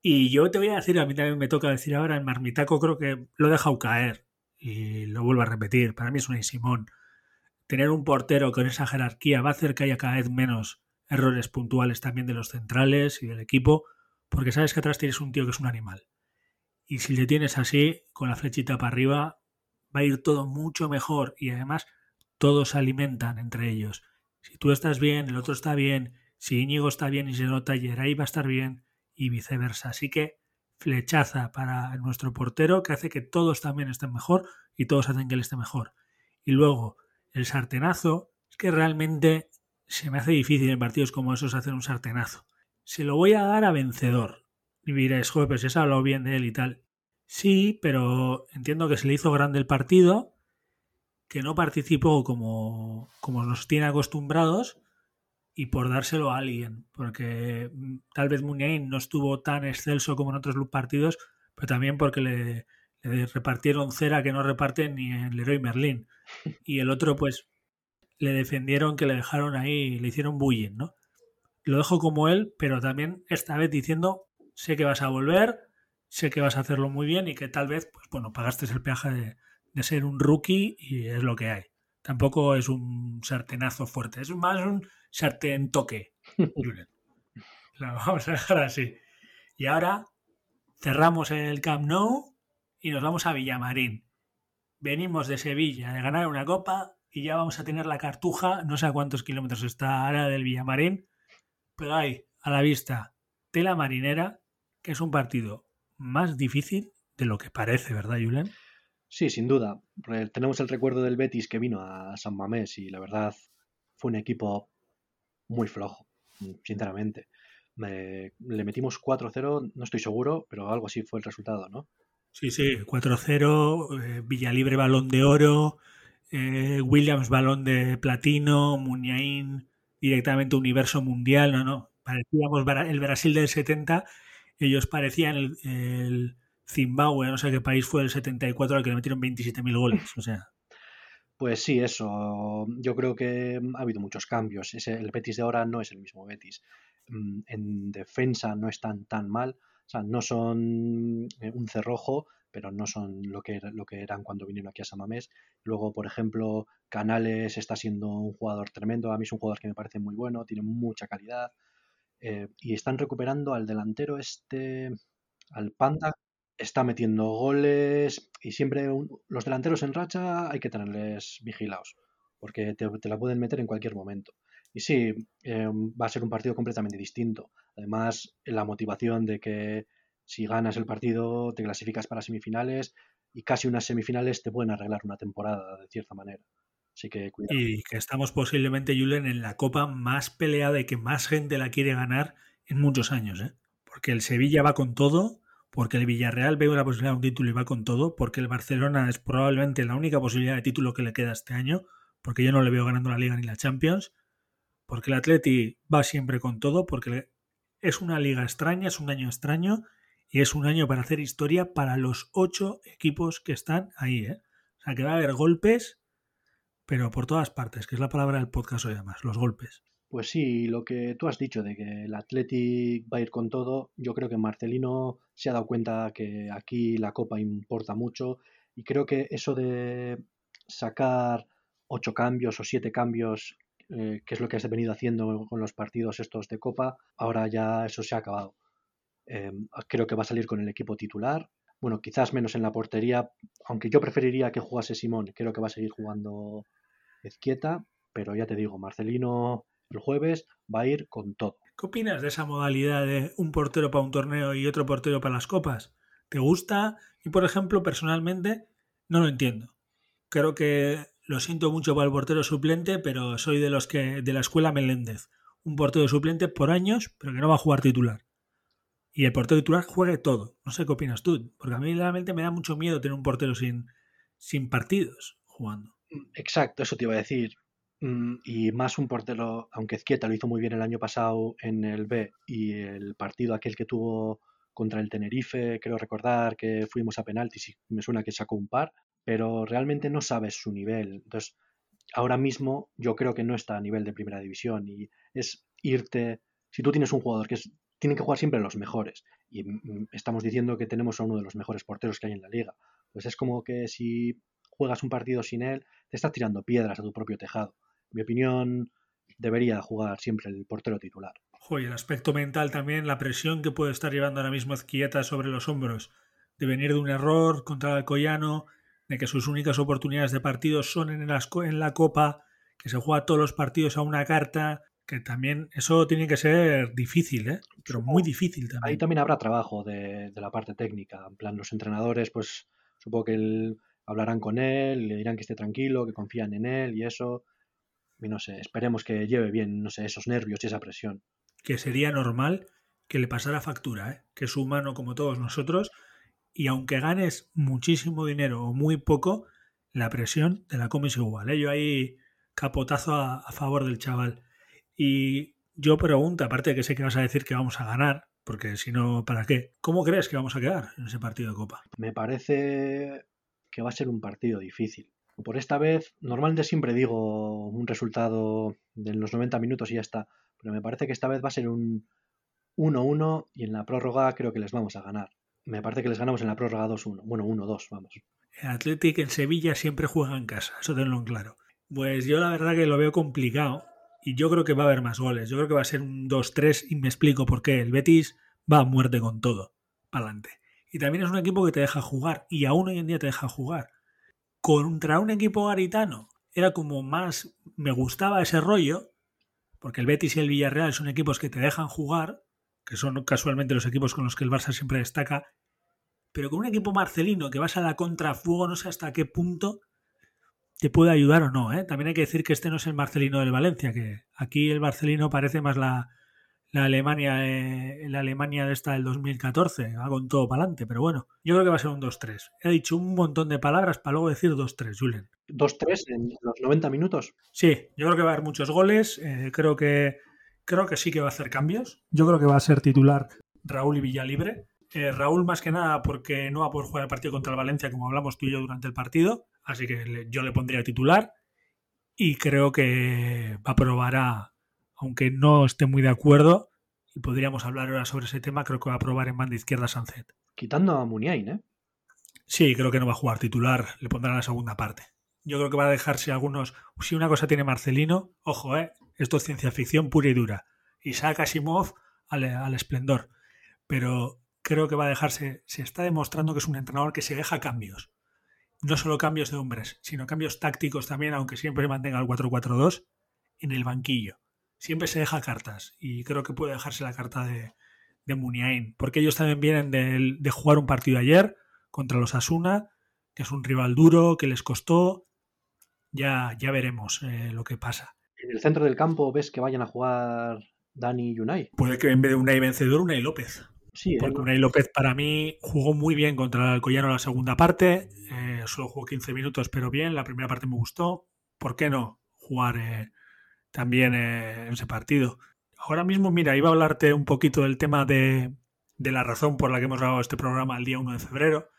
Y yo te voy a decir, a mí también me toca decir ahora, el Marmitaco creo que lo he dejado caer y lo vuelvo a repetir. Para mí es un Simón. Tener un portero con esa jerarquía va a hacer que haya cada vez menos errores puntuales también de los centrales y del equipo, porque sabes que atrás tienes un tío que es un animal. Y si le tienes así, con la flechita para arriba, va a ir todo mucho mejor y además todos se alimentan entre ellos. Si tú estás bien, el otro está bien, si Íñigo está bien y se nota, ahí va a estar bien y viceversa. Así que flechaza para nuestro portero que hace que todos también estén mejor y todos hacen que él esté mejor. Y luego el sartenazo, es que realmente se me hace difícil en partidos como esos hacer un sartenazo. Se lo voy a dar a vencedor. Y diréis, joder, pues se ha hablado bien de él y tal. Sí, pero entiendo que se le hizo grande el partido, que no participó como, como nos tiene acostumbrados y por dárselo a alguien, porque mm, tal vez Muniain no estuvo tan excelso como en otros partidos, pero también porque le, repartieron cera que no reparten ni en Leroy Merlin. Y el otro, pues, le defendieron que le dejaron ahí, le hicieron bullying, ¿no? Lo dejo como él, pero también esta vez diciendo, sé que vas a volver, sé que vas a hacerlo muy bien y que tal vez, pues bueno, pagaste el peaje de, ser un rookie y es lo que hay. Tampoco es un sartenazo fuerte, es más un sartén toque. Lo vamos a dejar así. Y ahora cerramos el Camp Nou y nos vamos a Villamarín. Venimos de Sevilla de ganar una copa y ya vamos a tener la cartuja, no sé a cuántos kilómetros está ahora del Villamarín, pero hay a la vista tela marinera, que es un partido más difícil de lo que parece, ¿verdad, Julen? Sí, sin duda. Tenemos el recuerdo del Betis que vino a San Mamés y la verdad fue un equipo muy flojo, sinceramente. le metimos 4-0, no estoy seguro, pero algo así fue el resultado, ¿no? Sí, sí, 4-0, eh, Villalibre balón de oro, eh, Williams balón de platino, Muñain directamente universo mundial, no, no, parecíamos el Brasil del 70 ellos parecían el, el Zimbabue, no sé qué país fue el 74 al que le metieron 27.000 goles. O sea. Pues sí, eso. Yo creo que ha habido muchos cambios. el Betis de ahora no es el mismo Betis. Mm, en defensa no están tan mal. O sea, no son eh, un cerrojo, pero no son lo que, lo que eran cuando vinieron aquí a Samamés. Luego, por ejemplo, Canales está siendo un jugador tremendo. A mí es un jugador que me parece muy bueno, tiene mucha calidad. Eh, y están recuperando al delantero este, al Panda, está metiendo goles y siempre los delanteros en racha hay que tenerles vigilados porque te, la pueden meter en cualquier momento. Y sí, eh, va a ser un partido completamente distinto. Además, la motivación de que si ganas el partido te clasificas para semifinales y casi unas semifinales te pueden arreglar una temporada de cierta manera. Así que cuidado. Y que estamos posiblemente, Julen, en la copa más peleada y que más gente la quiere ganar en muchos años. ¿eh? Porque el Sevilla va con todo, porque el Villarreal ve una posibilidad de un título y va con todo, porque el Barcelona es probablemente la única posibilidad de título que le queda este año, porque yo no le veo ganando la Liga ni la Champions, porque el Atleti va siempre con todo, porque es una liga extraña, es un año extraño y es un año para hacer historia para los ocho equipos que están ahí. ¿eh? O sea que va a haber golpes, pero por todas partes, que es la palabra del podcast hoy además, los golpes. Pues sí, lo que tú has dicho de que el Athletic va a ir con todo, yo creo que Marcelino se ha dado cuenta que aquí la Copa importa mucho y creo que eso de sacar ocho cambios o siete cambios, eh, que es lo que has venido haciendo con los partidos estos de Copa, ahora ya eso se ha acabado. Em, creo que va a salir con el equipo titular. Bueno, quizás menos en la portería, aunque yo preferiría que jugase Simón, creo que va a seguir jugando Ezquieta, pero ya te digo, Marcelino el jueves va a ir con todo. ¿Qué opinas de esa modalidad de un portero para un torneo y otro portero para las copas? ¿Te gusta? Y por ejemplo, personalmente, no lo entiendo. Creo que lo siento mucho para el portero suplente, pero soy de los que de la escuela Meléndez. Un portero suplente por años, pero que no va a jugar titular. Y el portero titular juegue todo. No sé qué opinas tú, porque a mí realmente me da mucho miedo tener un portero sin, sin partidos jugando. Exacto, eso te iba a decir. Mm, y más un portero, aunque Zquieta lo hizo muy bien el año pasado en el B y el partido aquel que tuvo contra el Tenerife, creo recordar que fuimos a penaltis y me suena que sacó un par, pero realmente no sabes su nivel. Entonces, ahora mismo yo creo que no está a nivel de primera división y es irte, si tú tienes un jugador que es, tiene que jugar siempre los mejores. Y mm, estamos diciendo que tenemos a uno de los mejores porteros que hay en la liga, pues es como que si juegas un partido sin él, te estás tirando piedras a tu propio tejado. Mi opinión, debería jugar siempre el portero titular. Joder, el aspecto mental también, la presión que puede estar llevando ahora mismo Ezquieta sobre los hombros, de venir de un error contra el Collano, de que sus únicas oportunidades de partido son en, en la Copa, que se juega todos los partidos a una carta, que también eso tiene que ser difícil, ¿eh? pero muy difícil también. Ahí también habrá trabajo de, la parte técnica, en plan los entrenadores, pues supongo que hablarán con él, le dirán que esté tranquilo, que confían en él y eso y no sé, esperemos que lleve bien, no sé, esos nervios y esa presión. Que sería normal que le pasara factura, ¿eh? que es humano como todos nosotros, y aunque ganes muchísimo dinero o muy poco, la presión te la comes igual. ¿eh? Yo ahí capotazo a, a favor del chaval. Y yo pregunto, aparte de que sé que vas a decir que vamos a ganar, porque si no, ¿para qué? ¿Cómo crees que vamos a quedar en ese partido de Copa? Me parece que va a ser un partido difícil. Por esta vez, normalmente siempre digo un resultado de los 90 minutos y ya está, pero me parece que esta vez va a ser un 1-1 y en la prórroga creo que les vamos a ganar. Me parece que les ganamos en la prórroga 2-1. Bueno, 1-2, vamos. El Athletic en Sevilla siempre juega en casa, eso tenlo en claro. Pues yo la verdad que lo veo complicado y yo creo que va a haber más goles. Yo creo que va a ser un 2-3 y me explico por qué. El Betis va a muerte con todo, adelante. Y también es un equipo que te deja jugar y aún hoy en día te deja jugar contra un equipo garitano era como más, me gustaba ese rollo, porque el Betis y el Villarreal son equipos que te dejan jugar, que son casualmente los equipos con los que el Barça siempre destaca, pero con un equipo marcelino que vas a la contrafuego, no sé hasta qué punto te puede ayudar o no. ¿eh? También hay que decir que este no es el marcelino del Valencia, que aquí el marcelino parece más la, la Alemania, eh, la Alemania de esta del 2014, hago en todo para adelante, pero bueno, yo creo que va a ser un 2-3. He dicho un montón de palabras para luego decir 2-3, Julen. ¿2-3 en los 90 minutos? Sí, yo creo que va a haber muchos goles, eh, creo, que, creo que sí que va a hacer cambios. Yo creo que va a ser titular Raúl y Villalibre. Eh, Raúl más que nada porque no va a poder jugar el partido contra el Valencia como hablamos tú y yo durante el partido, así que yo le pondría titular y creo que va a probar a aunque no esté muy de acuerdo, y podríamos hablar ahora sobre ese tema. Creo que va a probar en banda izquierda Sanzet. Quitando a Muniain, ¿eh? Sí, creo que no va a jugar titular, le pondrán la segunda parte. Yo creo que va a dejarse algunos. Si una cosa tiene Marcelino, ojo, ¿eh? esto es ciencia ficción pura y dura. Isaac Asimov al, al esplendor. Pero creo que va a dejarse. Se está demostrando que es un entrenador que se deja cambios. No solo cambios de hombres, sino cambios tácticos también, aunque siempre mantenga el 4-4-2 en el banquillo. Siempre se deja cartas y creo que puede dejarse la carta de, de Muniain, porque ellos también vienen de, de jugar un partido ayer contra los Asuna, que es un rival duro, que les costó. Ya, ya veremos eh, lo que pasa. En el centro del campo ves que vayan a jugar Dani y Unai. Puede que en vez de Unai vencedor, Unai López. Sí, Porque. Unai López para mí jugó muy bien contra el Alcoyano la segunda parte. Eh, solo jugó 15 minutos, pero bien. La primera parte me gustó. ¿Por qué no jugar eh, también eh, en ese partido? Ahora mismo, mira, iba a hablarte un poquito del tema de, de la razón por la que hemos grabado este programa el día 1 de febrero.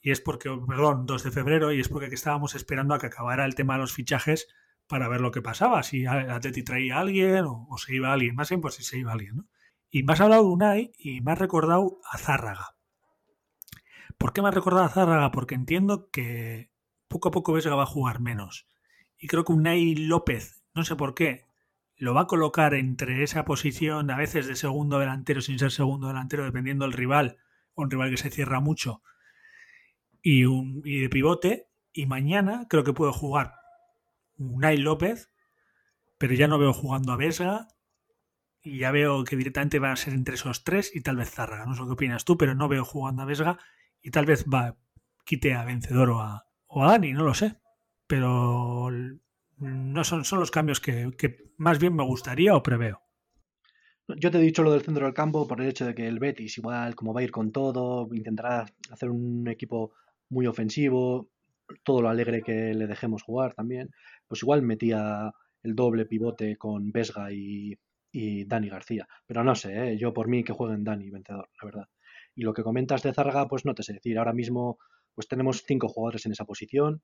Y es porque, perdón, 2 de febrero, y es porque estábamos esperando a que acabara el tema de los fichajes para ver lo que pasaba, si el Atleti traía a alguien o, o se iba alguien, más bien pues si se iba alguien, ¿no? Y me has hablado de Unai y me has recordado a Zárraga. ¿Por qué me has recordado a Zárraga? Porque entiendo que poco a poco Vesga va a jugar menos. Y creo que Unai López, no sé por qué, lo va a colocar entre esa posición, a veces de segundo delantero sin ser segundo delantero, dependiendo del rival, o un rival que se cierra mucho, y, un, de pivote. Y mañana creo que puede jugar Unai López, pero ya no veo jugando a Vesga. Y ya veo que directamente va a ser entre esos tres y tal vez Zárraga. No sé qué opinas tú, pero no veo jugando a Vesga y tal vez va quite a Vencedor o a, o a Dani, no lo sé. Pero no son, son los cambios que, que más bien me gustaría o preveo. Yo te he dicho lo del centro del campo por el hecho de que el Betis, igual, como va a ir con todo, intentará hacer un equipo muy ofensivo, todo lo alegre que le dejemos jugar también, pues igual metía el doble pivote con Vesga y, y Dani García. Pero no sé, ¿eh? yo por mí que jueguen Dani vencedor, la verdad. Y lo que comentas de Zárraga, pues no te sé decir. Ahora mismo, pues tenemos cinco jugadores en esa posición.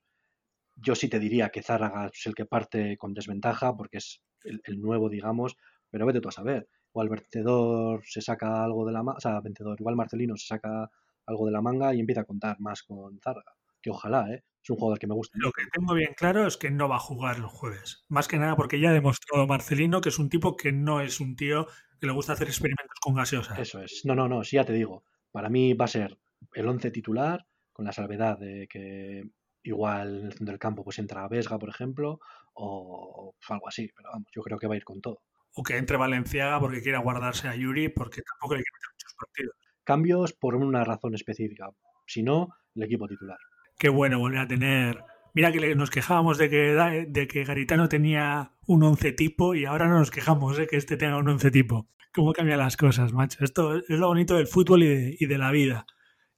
Yo sí te diría que Zárraga es el que parte con desventaja, porque es el, nuevo, digamos, pero vete tú a saber. Igual Vencedor se saca algo de la manga, o sea, Vencedor, igual Marcelino se saca algo de la manga y empieza a contar más con Zárraga. Que ojalá, ¿eh? Es un jugador que me gusta. Lo que tengo bien claro es que no va a jugar el jueves. Más que nada porque ya ha demostrado Marcelino que es un tipo que no es un tío que le gusta hacer experimentos con gaseosa. Eso es. No, no, no, sí ya te digo. Para mí va a ser el 11 titular, con la salvedad de que igual en el centro del campo pues entra Vesga, por ejemplo, o algo así. Pero vamos, yo creo que va a ir con todo. O que entre Valenciaga porque quiera guardarse a Yuri porque tampoco le quiere meter muchos partidos. Cambios por una razón específica. Si no, el equipo titular. Qué bueno volver a tener. Mira que nos quejábamos de que, de que Garitano tenía un once tipo y ahora no nos quejamos de que este tenga un once tipo. ¿Cómo cambian las cosas, macho? Esto es lo bonito del fútbol y de, la vida.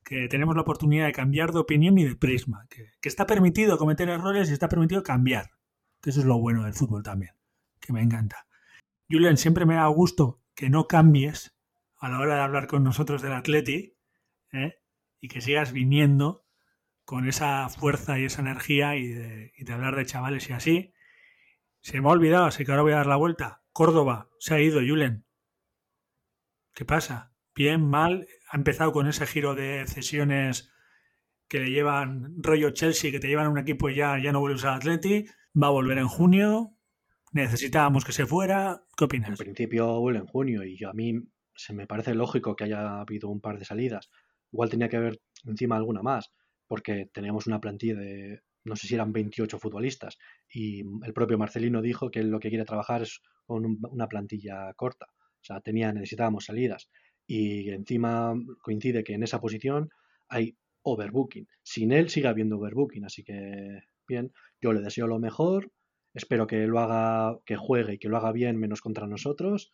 Que tenemos la oportunidad de cambiar de opinión y de prisma. Que, que, está permitido cometer errores y está permitido cambiar. Que eso es lo bueno del fútbol también. Que me encanta. Julian, siempre me da gusto que no cambies a la hora de hablar con nosotros del Atleti ¿eh? y que sigas viniendo con esa fuerza y esa energía y de, hablar de chavales y así. Se me ha olvidado, así que ahora voy a dar la vuelta. Córdoba, se ha ido, Julen. ¿Qué pasa? Bien, mal. Ha empezado con ese giro de cesiones que le llevan rollo Chelsea, que te llevan a un equipo y ya, ya no vuelves al Atleti. Va a volver en junio. Necesitábamos que se fuera. ¿Qué opinas? En principio vuelve en junio y yo, a mí se me parece lógico que haya habido un par de salidas. Igual tenía que haber encima alguna más porque teníamos una plantilla de, no sé si eran 28 futbolistas, y el propio Marcelino dijo que lo que quiere trabajar es con un, una plantilla corta. O sea, tenía, necesitábamos salidas. Y encima coincide que en esa posición hay overbooking. Sin él sigue habiendo overbooking, así que bien, yo le deseo lo mejor, espero que lo haga, que juegue y que lo haga bien menos contra nosotros.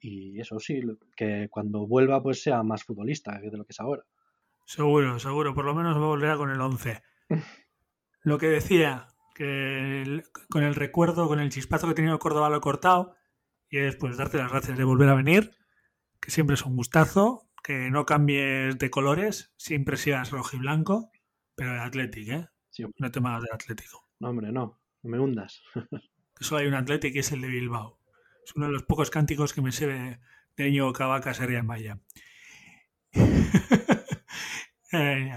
Y eso sí, que cuando vuelva pues sea más futbolista de lo que es ahora. Seguro, seguro. Por lo menos va a volver con el 11. Lo que decía, que el, con el recuerdo, con el chispazo que he tenido Córdoba lo he cortado. Y es pues darte las gracias de volver a venir. Que siempre es un gustazo. Que no cambies de colores. Siempre seas rojo y blanco. Pero de Athletic, ¿eh? Sí, no te magas del Atlético. No, hombre, no. No me hundas. que solo hay un Athletic y es el de Bilbao. Es uno de los pocos cánticos que me sé de, de Ño Cavaca Sería Maya. Eh,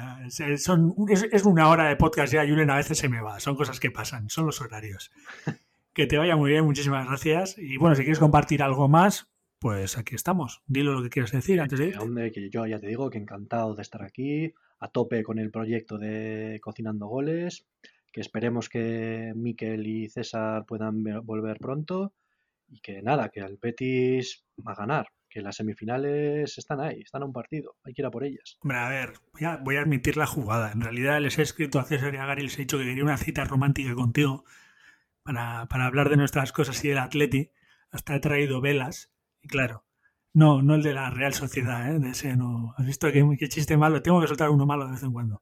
son, es, una hora de podcast ya, Julen, a veces se me va. Son cosas que pasan, son los horarios. Que te vaya muy bien, muchísimas gracias. Y bueno, si quieres compartir algo más, pues aquí estamos. Dilo lo que quieres decir antes de ir. Que yo ya te digo que encantado de estar aquí, a tope con el proyecto de Cocinando Goles, que esperemos que Miquel y César puedan volver pronto y que nada, que el Betis va a ganar que las semifinales están ahí, están a un partido, hay que ir a por ellas. Hombre, a ver, voy a, admitir la jugada. En realidad les he escrito a César y a Gary, les he dicho que quería una cita romántica contigo para, hablar de nuestras cosas y del Atleti. Hasta he traído velas, y claro, no, no el de la Real Sociedad, ¿eh? de ese no. ¿Has visto qué chiste malo? Tengo que soltar uno malo de vez en cuando.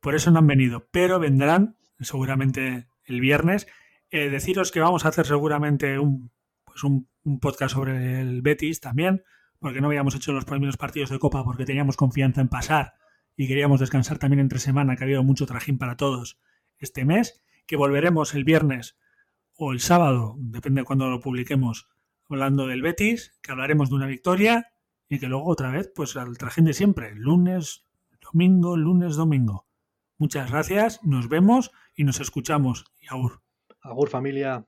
Por eso no han venido, pero vendrán seguramente el viernes. Eh, deciros que vamos a hacer seguramente un, un un podcast sobre el Betis también, porque no habíamos hecho los primeros partidos de Copa porque teníamos confianza en pasar y queríamos descansar también entre semana, que ha habido mucho trajín para todos este mes, que volveremos el viernes o el sábado, depende de cuándo lo publiquemos, hablando del Betis, que hablaremos de una victoria y que luego otra vez, pues al trajín de siempre, lunes, domingo, lunes, domingo. Muchas gracias, nos vemos y nos escuchamos. Y agur. Agur familia.